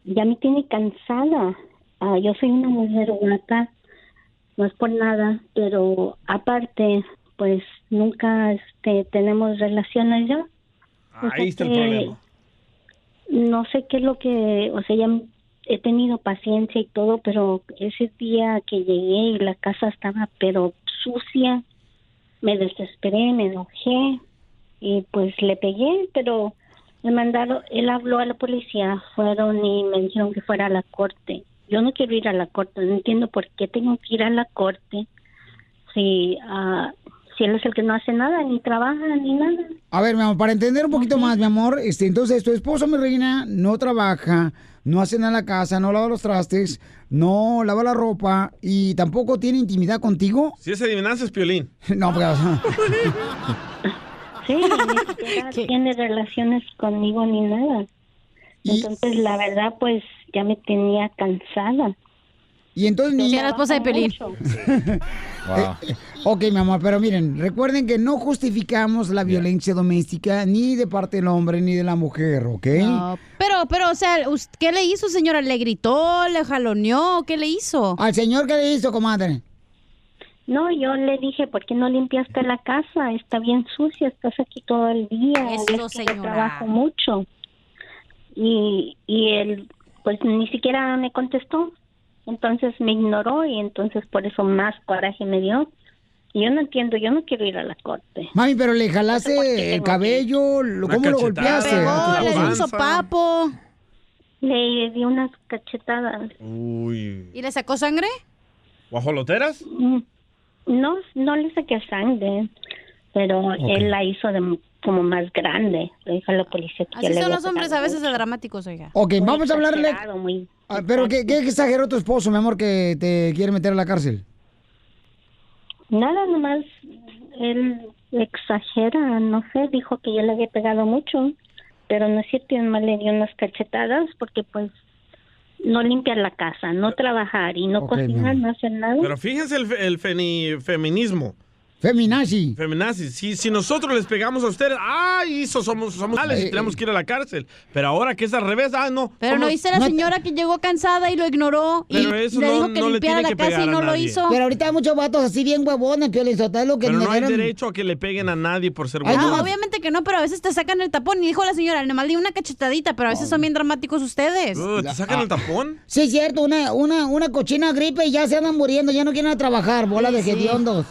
Ya me tiene cansada. Ah, yo soy una mujer guapa, no es por nada, pero aparte, pues nunca este, tenemos relaciones ya. O Ahí está el problema. No sé qué es lo que, o sea, ya he tenido paciencia y todo, pero ese día que llegué y la casa estaba pero sucia, me desesperé, me enojé y pues le pegué, pero me mandaron, él habló a la policía, fueron y me dijeron que fuera a la corte. Yo no quiero ir a la corte, no entiendo por qué tengo que ir a la corte si, ah, si él es el que no hace nada, ni trabaja, ni nada. A ver, mi amor, para entender un poquito más, mi amor, este, entonces tu esposo, mi reina, no trabaja, no hace nada en la casa, no lava los trastes, no lava la ropa y tampoco tiene intimidad contigo. Si es adivinanza es piolín. No, porque... Sí, ni siquiera tiene relaciones conmigo ni nada. Entonces, la verdad, pues ya me tenía cansada. Y entonces ni... Sí, la esposa de Pelín. Eh, ok, mi amor, pero miren, recuerden que no justificamos la violencia doméstica ni de parte del hombre ni de la mujer, ¿ok? No, pero, pero, o sea, ¿qué le hizo, señora? ¿Le gritó, le jaloneó? ¿Qué le hizo? Al señor, ¿qué le hizo, comadre? No, yo le dije, ¿por qué no limpiaste la casa? Está bien sucia, estás aquí todo el día. Eso, Es que yo señora. trabajo mucho. Y, y él, pues ni siquiera me contestó. Entonces me ignoró y entonces por eso más coraje me dio. Y yo no entiendo, yo no quiero ir a la corte. Mami, pero le jalaste el cabello, lo- ¿cómo lo golpeaste? le dio un sopapo. Le di unas cachetadas. Uy. ¿Y le sacó sangre? ¿Guajoloteras? Mm, No, no le saqué sangre, pero él la hizo de como más grande. Le dijo a la policía que Así son los hombres a veces de dramáticos, oiga. Ok, Muy vamos a hablarle... muy- Ah, pero ¿qué, ¿qué exageró tu esposo, mi amor, que te quiere meter a la cárcel? Nada, nomás él exagera, no sé, dijo que yo le había pegado mucho, pero no es cierto, nomás le dio unas cachetadas porque pues no limpiar la casa, no trabajar y no cocinar, no hacer nada. Pero fíjense el, fe- el feni- feminismo. Feminazi. Feminazi. Si, si nosotros les pegamos a ustedes, ¡ay! Eso somos, somos males y Eh, tenemos que ir a la cárcel. Pero ahora que es al revés, ¡ah, no! Pero no somos- dice la señora que llegó cansada y lo ignoró y eso le no- dijo que no limpiara la que casa y no lo hizo. Pero ahorita hay muchos vatos así bien huevones, Piolín Sotelo, que Pero no hay derecho a que le peguen a nadie por ser Ah, no, huevón. obviamente que no, pero a veces te sacan el tapón. Y dijo la señora, nomás di una cachetadita, pero a veces son bien dramáticos ustedes. Uh, ¿Te sacan el tapón? Sí, es cierto, una, una, una cochina gripe y ya se andan muriendo, ya no quieren a trabajar, bola de Sí, sí. hediondos.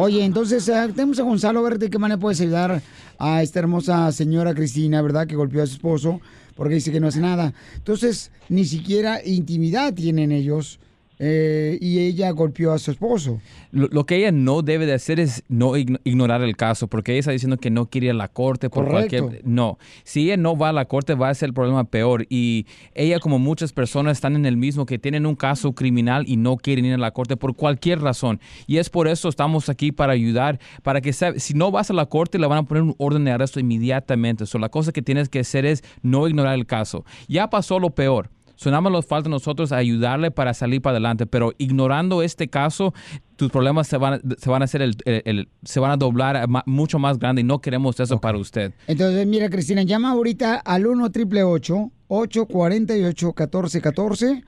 Oye, entonces eh, tenemos a Gonzalo, a ver de qué manera puedes ayudar a esta hermosa señora Cristina, ¿verdad? Que golpeó a su esposo porque dice que no hace nada. Entonces, ni siquiera intimidad tienen ellos eh, y ella golpeó a su esposo. Lo, lo que ella no debe de hacer es no ign- ignorar el caso, porque ella está diciendo que no quiere ir a la corte por Correcto. cualquier... No, si ella no va a la corte va a ser el problema peor. Y ella, como muchas personas, están en el mismo, que tienen un caso criminal y no quieren ir a la corte por cualquier razón. Y es por eso estamos aquí para ayudar, para que sa- si no vas a la corte le van a poner un orden de arresto inmediatamente. So, la cosa que tienes que hacer es no ignorar el caso. Ya pasó lo peor. So, nada más nos falta a nosotros ayudarle para salir para adelante, pero ignorando este caso, tus problemas se van, a- se van a hacer el, el- el- se van a doblar mucho más grande y no queremos eso para usted. Entonces, mira, Cristina, llama ahorita al 1 888 848 1414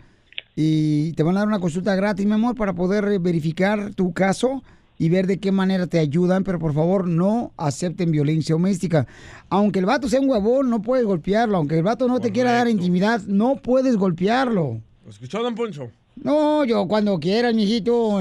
y te van a dar una consulta gratis, mi amor, para poder verificar tu caso y ver de qué manera te ayudan, pero por favor no acepten violencia doméstica. Aunque el vato sea un huevón, no puedes golpearlo. Aunque el vato no te quiera dar intimidad, no puedes golpearlo. ¿Lo escuchó, don Poncho? No, yo cuando quieras, mijito.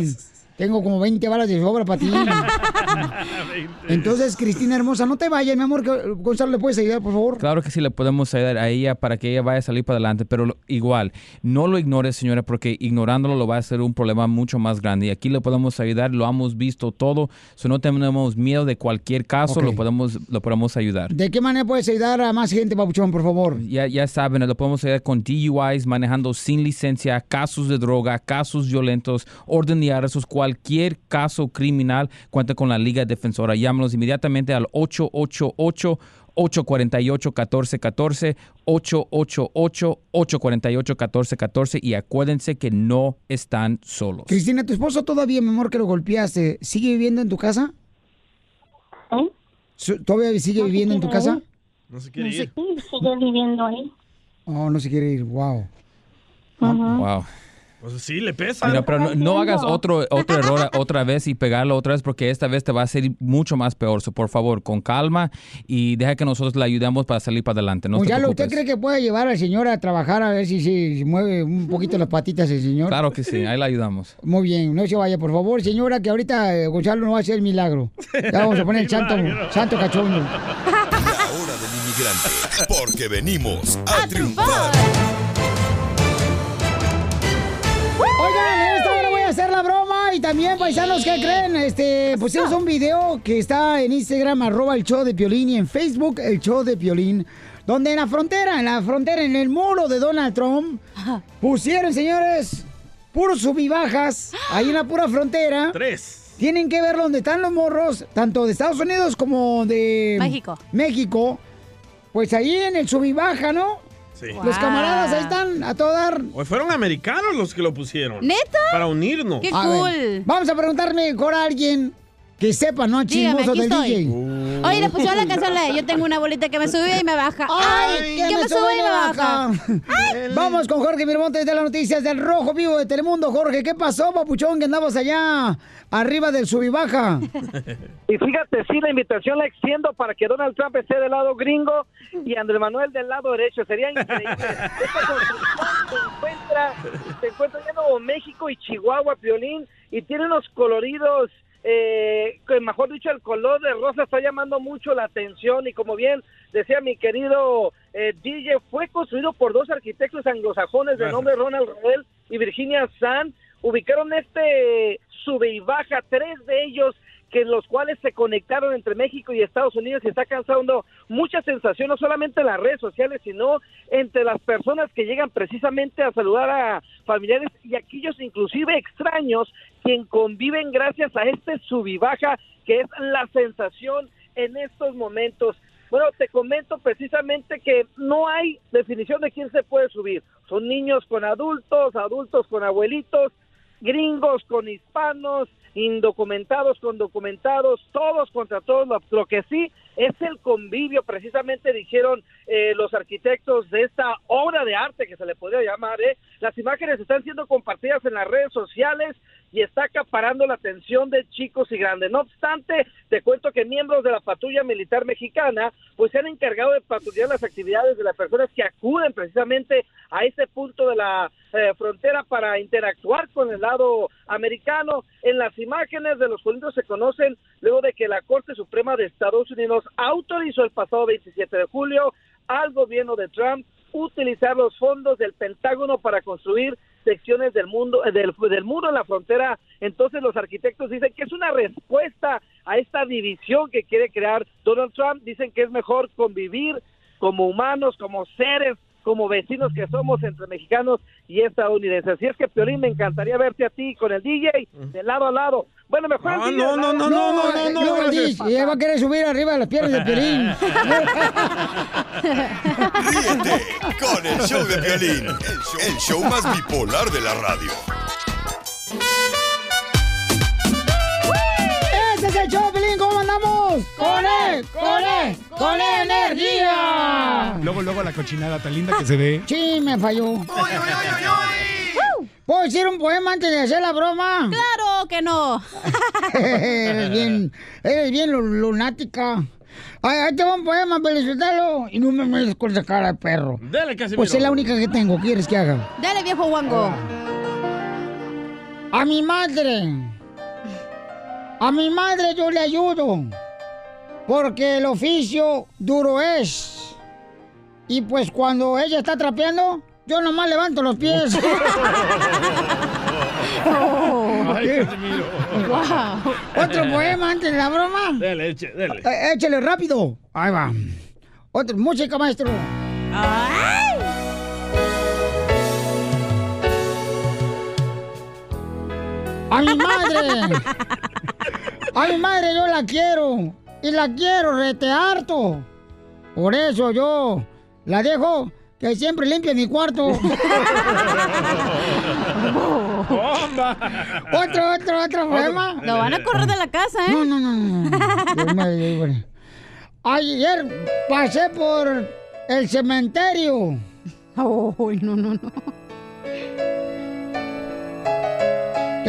Tengo como 20 balas de sobra para ti. Entonces, Cristina hermosa, no te vayas, mi amor. que Gonzalo, ¿le puedes ayudar, por favor? Claro que sí le podemos ayudar a ella para que ella vaya a salir para adelante, pero igual, no lo ignores, señora, porque ignorándolo lo va a ser un problema mucho más grande. Y aquí le podemos ayudar, lo hemos visto todo, so no tenemos miedo de cualquier caso, lo podemos lo podemos ayudar. ¿De qué manera puedes ayudar a más gente, papuchón, por favor? Ya, ya saben, lo podemos ayudar con DUIs, manejando sin licencia, casos de droga, casos violentos, orden de arrestos, cualquier caso criminal, cuenta con la Liga Defensora. Llámanos inmediatamente al 888 848-1414, 888-848-1414 y acuérdense que no están solos. Cristina, ¿tu esposo todavía, mi amor, que lo golpeaste, sigue viviendo en tu casa? Su- ¿Todavía sigue viviendo en tu casa? No se quiere Sí, ir. sigue viviendo ahí. Oh, no se quiere ir, wow. Wow. Pues sí, le pesa. Mira, pero no, no hagas otro, otro error otra vez y pegarlo otra vez porque esta vez te va a ser mucho más peor. So, por favor, con calma y deja que nosotros le ayudemos para salir para adelante. No preocupes. ¿usted cree que puede llevar al señor a trabajar a ver si se si mueve un poquito las patitas el señor? Claro que sí, ahí le ayudamos. Muy bien, no se vaya, por favor, señora, que ahorita eh, Gonzalo no va a hacer milagro. Ya vamos a poner el santo, santo cachondo. La hora del inmigrante, porque venimos a triunfar. Y también, paisanos, ¿qué creen? Este, pusimos un video que está en Instagram, arroba el show de Piolín, y en Facebook, el show de Piolín, donde en la frontera, en la frontera, en el muro de Donald Trump, pusieron, señores, puros subibajas, ahí en la pura frontera. Tres. Tienen que ver dónde están los morros, tanto de Estados Unidos como de México. México. Pues ahí en el subibaja, ¿no? Sí. Los camaradas ahí están a todo dar. O fueron americanos los que lo pusieron. ¿Neta? Para unirnos. A ver, vamos a preguntarle mejor a alguien que sepa, ¿no? Dígame, Chismoso aquí del estoy. DJ. Oye, le pusieron la canción la de Yo tengo una bolita que me sube y me baja. ¡Ay! que, me sube y me baja. Vamos con Jorge Miramontes de las noticias del Rojo Vivo de Telemundo. Jorge, ¿qué pasó, papuchón, que andabas allá arriba del sub y baja? Y fíjate, sí, la invitación la extiendo para que Donald Trump esté del lado gringo y Andrés Manuel del lado derecho. Sería increíble. Esta construcción se encuentra, se encuentra en Nuevo México y Chihuahua, Piolín, y tiene unos coloridos, eh, que mejor dicho, el color de rosa está llamando mucho la atención y como bien decía mi querido eh, DJ, fue construido por dos arquitectos anglosajones de nombre Ronald Roel y Virginia San. Ubicaron este sube y baja, tres de ellos que los cuales se conectaron entre México y Estados Unidos y está causando mucha sensación, no solamente en las redes sociales, sino entre las personas que llegan precisamente a saludar a familiares y aquellos inclusive extraños quien conviven gracias a este sub y baja que es la sensación en estos momentos. Bueno, te comento precisamente que no hay definición de quién se puede subir. Son niños con adultos, adultos con abuelitos, gringos con hispanos, indocumentados con documentados, todos contra todos. Lo, lo que sí es el convivio, precisamente dijeron eh, los arquitectos de esta obra de arte que se le podría llamar. ¿eh? Las imágenes están siendo compartidas en las redes sociales y está acaparando la atención de chicos y grandes. No obstante, te cuento que miembros de la patrulla militar mexicana pues se han encargado de patrullar las actividades de las personas que acuden precisamente a ese punto de la eh, frontera para interactuar con el lado americano. En las imágenes de los judíos se conocen luego de que la Corte Suprema de Estados Unidos autorizó el pasado 27 de julio al gobierno de Trump utilizar los fondos del Pentágono para construir secciones del mundo eh, del, del muro en la frontera entonces los arquitectos dicen que es una respuesta a esta división que quiere crear Donald Trump dicen que es mejor convivir como humanos como seres como vecinos que somos entre mexicanos y estadounidenses. Así es que, Piolín, me encantaría verte a ti con el DJ de lado a lado. Bueno, mejor Ah, no, no, no, no, lado. no, no, no, dice, y él va a querer subir arriba de las piernas de Piolín. Ríete con el show de violín, el show más bipolar de la radio. ¡Este es el show! ¿Cómo andamos? ¡Con él! ¡Con él! ¡Con energía! Luego, luego la cochinada tan linda que se ve. Sí, me falló. ¿Puedo decir un poema antes de hacer la broma? ¡Claro que no! eres bien, eres bien lu- lunática. Ay, ahí te va un poema, felicítalo. Y no me mires con esa cara de perro. Dale, Casimiro. Pues es la única que tengo. ¿Qué quieres que haga? Dale, viejo guango. A mi madre. A mi madre yo le ayudo. Porque el oficio duro es. Y pues cuando ella está trapeando, yo nomás levanto los pies. Ay, Casimiro. Otro poema antes de la broma. Dale, eche, dale. Eh, échale rápido. Ahí va. Otra música, maestro. A mi madre. A mi madre yo la quiero. Y la quiero rete harto. Por eso yo la dejo que siempre limpie mi cuarto. ¡Bomba! Otro, otro, otro poema. Lo van a correr de la casa, ¿eh? No, no, no, no. Ayer pasé por el cementerio. Ay, no, no, no.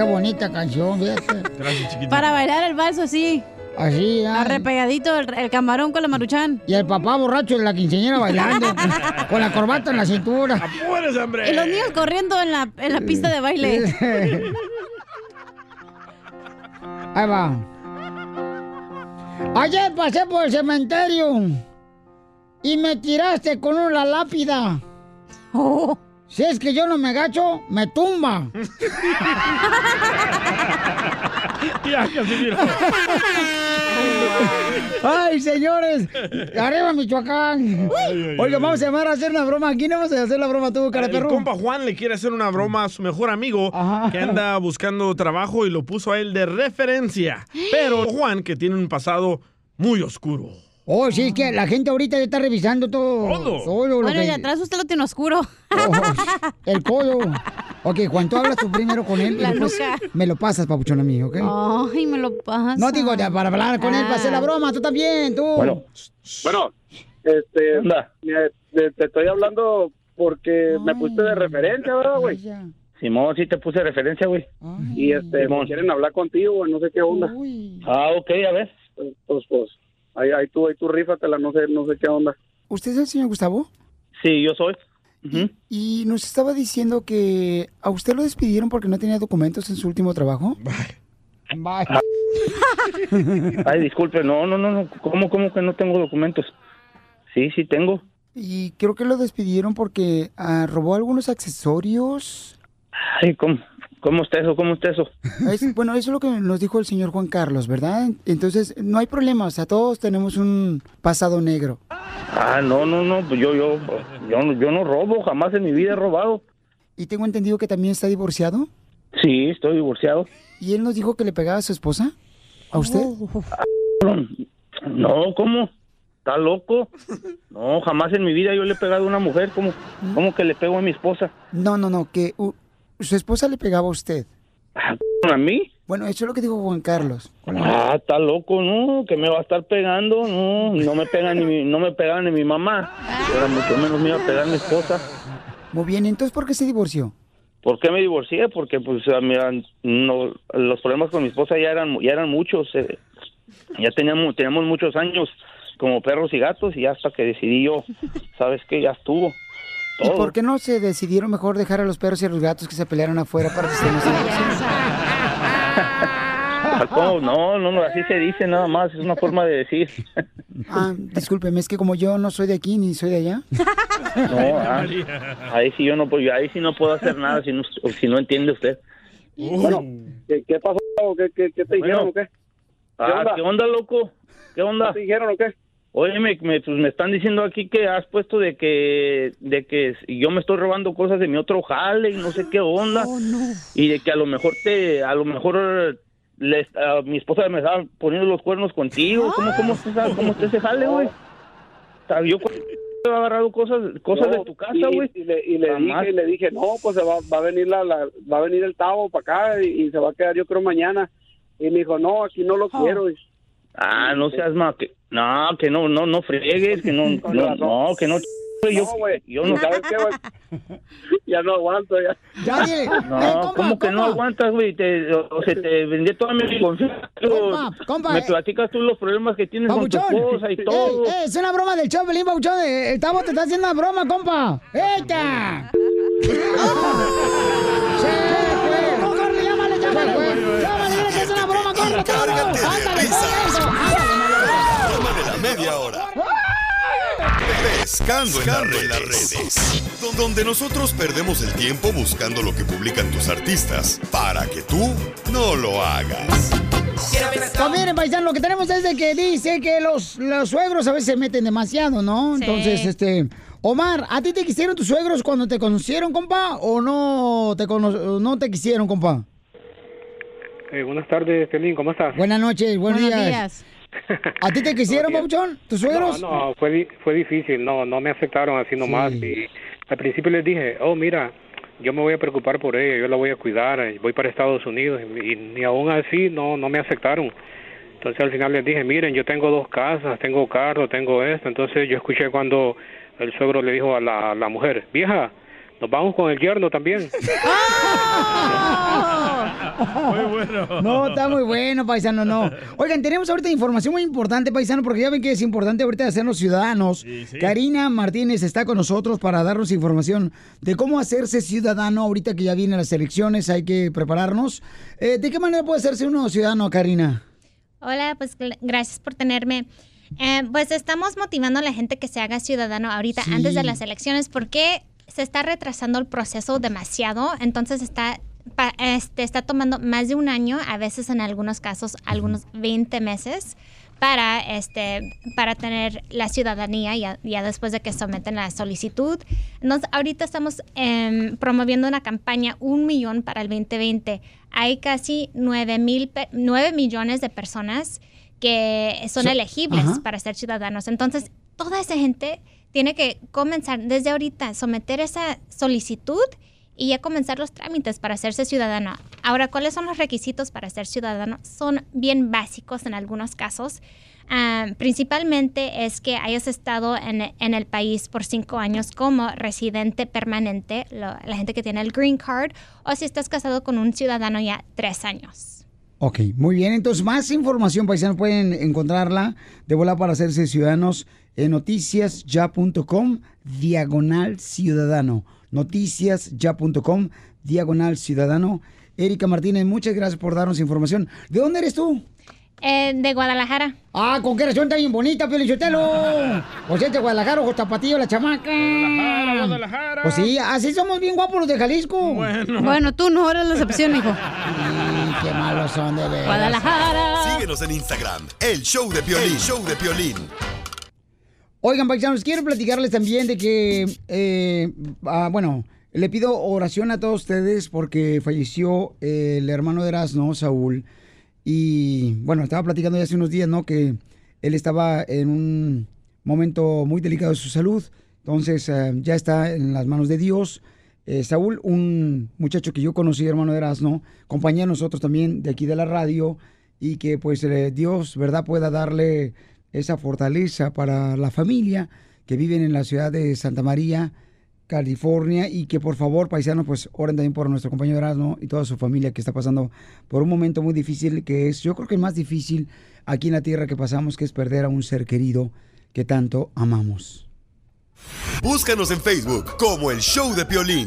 Qué bonita canción, fíjate. Gracias, chiquitito. Para bailar el valso, sí. Así, ya. Arrepegadito el, el camarón con la maruchan. Y el papá borracho de la quinceañera bailando, con la corbata en la cintura. ¡Apúrese, hombre! Y los niños corriendo en la, en la pista de baile. Ahí va. Ayer pasé por el cementerio y me tiraste con una lápida. Oh. Si es que yo no me gacho, me tumba. Ya, Casimiro. Ay, señores. Arriba, Michoacán. Oiga, vamos a llamar a hacer una broma. ¿Quién vamos a hacer la broma tú, cara de El perro? compa Juan le quiere hacer una broma a su mejor amigo que anda buscando trabajo y lo puso a él de referencia. Pero Juan, que tiene un pasado muy oscuro. Oh, sí, es que la gente ahorita ya está revisando todo. Todo. lo Bueno, que- y atrás usted lo tiene oscuro. Oh, el codo. Ok, Juan, tú hablas tú primero con él. y La nuca. Me lo pasas, papuchón a mí, ¿ok? Ay, me lo pasa. No digo ya para hablar con él, para hacer la Ah. broma, tú también, tú. Bueno. Bueno, este, mira, te, te estoy hablando porque me pusiste de referencia, ¿verdad, güey? Simón, sí te puse referencia, güey. Y este, Simón. quieren hablar contigo, güey, no sé qué onda. Ah, ok, a ver. Pues, pues, pues, ahí, ahí tú, ahí tú rífatela, no sé, no sé qué onda. ¿Usted es el señor Gustavo? Sí, yo soy. Y nos estaba diciendo que a usted lo despidieron porque no tenía documentos en su último trabajo. Ay, disculpe, no, no, no, no. ¿Cómo, cómo que no tengo documentos? Sí, sí tengo. Y creo que lo despidieron porque ah, robó algunos accesorios. Ay, ¿cómo, cómo está eso? ¿Cómo está eso? Es- bueno, eso es lo que nos dijo el señor Juan Carlos, ¿verdad? Entonces, no hay problema, o sea, todos tenemos un pasado negro. Ah, no, no, no, pues yo, yo, yo, no- yo no robo, jamás en mi vida he robado. Y tengo entendido que también está divorciado. Sí, estoy divorciado. ¿Y él nos dijo que le pegaba a su esposa? ¿A usted? No, ¿cómo? ¿Está loco? No, jamás en mi vida yo le he pegado a una mujer. ¿Cómo, cómo que le pego a mi esposa? No, no, no, que su esposa le pegaba a usted. ¿A mí? Bueno, eso es lo que dijo Juan Carlos. Ah, está loco, ¿no? Que me va a estar pegando, no, no me pega ni mi, no me pega ni mi mamá. Ahora mucho menos me iba a pegar mi esposa. Muy bien, entonces, ¿por qué se divorció? ¿Por qué me divorcié? Porque pues ah, mira, no, los problemas con mi esposa ya eran ya eran muchos. eh. Ya teníamos teníamos muchos años como perros y gatos y hasta que decidí yo, ¿sabes qué? Ya estuvo. ¿Y por qué no se decidieron mejor dejar a los perros y a los gatos que se pelearan afuera para que se nos ¿cómo? No, no, no, así se dice nada más, es una forma de decir. Ah, discúlpeme, es que como yo no soy de aquí ni soy de allá. No, ah, ahí sí yo no puedo, ahí sí no puedo hacer nada si no, si no entiende usted. Bueno, ¿qué, qué pasó? ¿Qué, qué, qué te dijeron o qué? Ah, onda? ¿qué onda, loco? ¿Qué onda? ¿Qué te dijeron o qué? Oye, me, me, pues me están diciendo aquí que has puesto de que de que yo me estoy robando cosas de mi otro jale y no sé qué onda. Y de que a lo mejor te, a lo mejor le, a mi esposa me estaba poniendo los cuernos contigo. ¿Cómo, cómo, está, cómo está ese jale, güey? Yo he agarrado cosas, cosas No, de tu casa, y- güey. Y, le, y le dije, y le dije, no, pues se va, va a venir la, la- va a venir el Tavo para acá y, y se va a quedar yo creo mañana. Y me dijo, no, aquí no lo quiero. Y- Ah, no seas más que no, que no, no, no fregues, que no, no, no, que no. Yo, No, güey. yo no ¿Sabes qué, güey? ya no aguanto, ya. Ya, dile. No, ¿cómo que no aguantas, güey? Te, o se te vendí toda mi confianza. Compa, compa, Me eh. platicas tú los problemas que tienes con tu esposa y todo. Ey, ey, es una broma del show, Belín Pabuchón. Eh, El Tavo te está haciendo una broma, compa. ¡Eita! ¡Corre, llámale, llámale! ¡Llámale, que es una broma, corre, corre! ¡Ándale, corre de la media hora. Pescando en las redes. Don- Donde nosotros perdemos el tiempo buscando lo que publican tus artistas para que tú no lo hagas. Pues miren, paisano, lo que tenemos es de que dice que los, los suegros a veces se meten demasiado, ¿no? Sí. Entonces, este... Omar, ¿a ti te quisieron tus suegros cuando te conocieron, compa? ¿O no te, cono- no te quisieron, compa? Eh, buenas tardes, Pelín, ¿cómo estás? Buenas noches, buenos, días. ¿A ti te quisieron, papuchón? ¿Tus suegros? No, no, fue, fue difícil, no, no me aceptaron así nomás. Y al principio les dije, oh, mira, yo me voy a preocupar por ella, yo la voy a cuidar, eh, voy para Estados Unidos. Y, y ni aún así no, no me aceptaron. Entonces al final les dije, miren, yo tengo dos casas, tengo carro, tengo esto. Entonces yo escuché cuando el suegro le dijo a la, la mujer, vieja, nos vamos con el yerno también. Muy bueno. No, está muy bueno, paisano, no. Oigan, tenemos ahorita información muy importante, paisano, porque ya ven que es importante ahorita hacernos ciudadanos. sí. Karina Martínez está con nosotros para darnos información de cómo hacerse ciudadano ahorita que ya vienen las elecciones, hay que prepararnos. Eh, ¿De qué manera puede hacerse uno ciudadano, Karina? Hola, pues gracias por tenerme. Eh, pues estamos motivando a la gente que se haga ciudadano ahorita Sí. antes de las elecciones porque se está retrasando el proceso demasiado, entonces está pa- este, está tomando más de un año, a veces en algunos casos algunos 20 meses para este para tener la ciudadanía ya, ya después de que someten la solicitud. Entonces, ahorita estamos em, promoviendo una campaña Un Millón para el 2020. Hay casi 9, mil pe- 9 millones de personas que son So- elegibles para ser ciudadanos. Entonces, toda esa gente tiene que comenzar desde ahorita, someter esa solicitud y ya comenzar los trámites para hacerse ciudadano. Ahora, ¿cuáles son los requisitos para ser ciudadano? Son bien básicos en algunos casos. Ah, principalmente es que hayas estado en, en el país por cinco años como residente permanente, lo- la gente que tiene el green card, o si estás casado con un ciudadano ya tres años. Ok, muy bien. Entonces, más información, paisanos, pueden encontrarla de volar para hacerse ciudadanos en noticiasya.com, diagonal ciudadano. Noticiasya.com, diagonal ciudadano. Erika Martínez, muchas gracias por darnos información. ¿De dónde eres tú? Eh, de Guadalajara. Ah, con qué razón está bien bonita, Pelichotelo. Pues es de Guadalajara, ojo tapatillo, la chamaca. Guadalajara, Guadalajara. Pues sí, así somos bien guapos los de Jalisco. Bueno. Bueno, tú no eres la excepción, hijo. Mm, qué malos son de veras. Guadalajara. Síguenos en Instagram, el show de Piolín. El show de Piolín. Oigan, paisanos, quiero platicarles también de que, eh, ah, bueno, le pido oración a todos ustedes porque falleció el hermano de Erasmo, Saúl. Y bueno, estaba platicando ya hace unos días, ¿no? Que él estaba en un momento muy delicado de su salud. Entonces, eh, ya está en las manos de Dios. eh, Saúl, un muchacho que yo conocí, hermano de Erasmo, compañía de nosotros también de aquí de la radio, y que pues eh, Dios, ¿verdad?, pueda darle esa fortaleza para la familia que viven en la ciudad de Santa María, California, y que por favor, paisanos, pues oren también por nuestro compañero Erasmo y toda su familia que está pasando por un momento muy difícil, que es, yo creo que el más difícil aquí en la tierra que pasamos, que es perder a un ser querido que tanto amamos. Búscanos en Facebook como el Show de Piolín.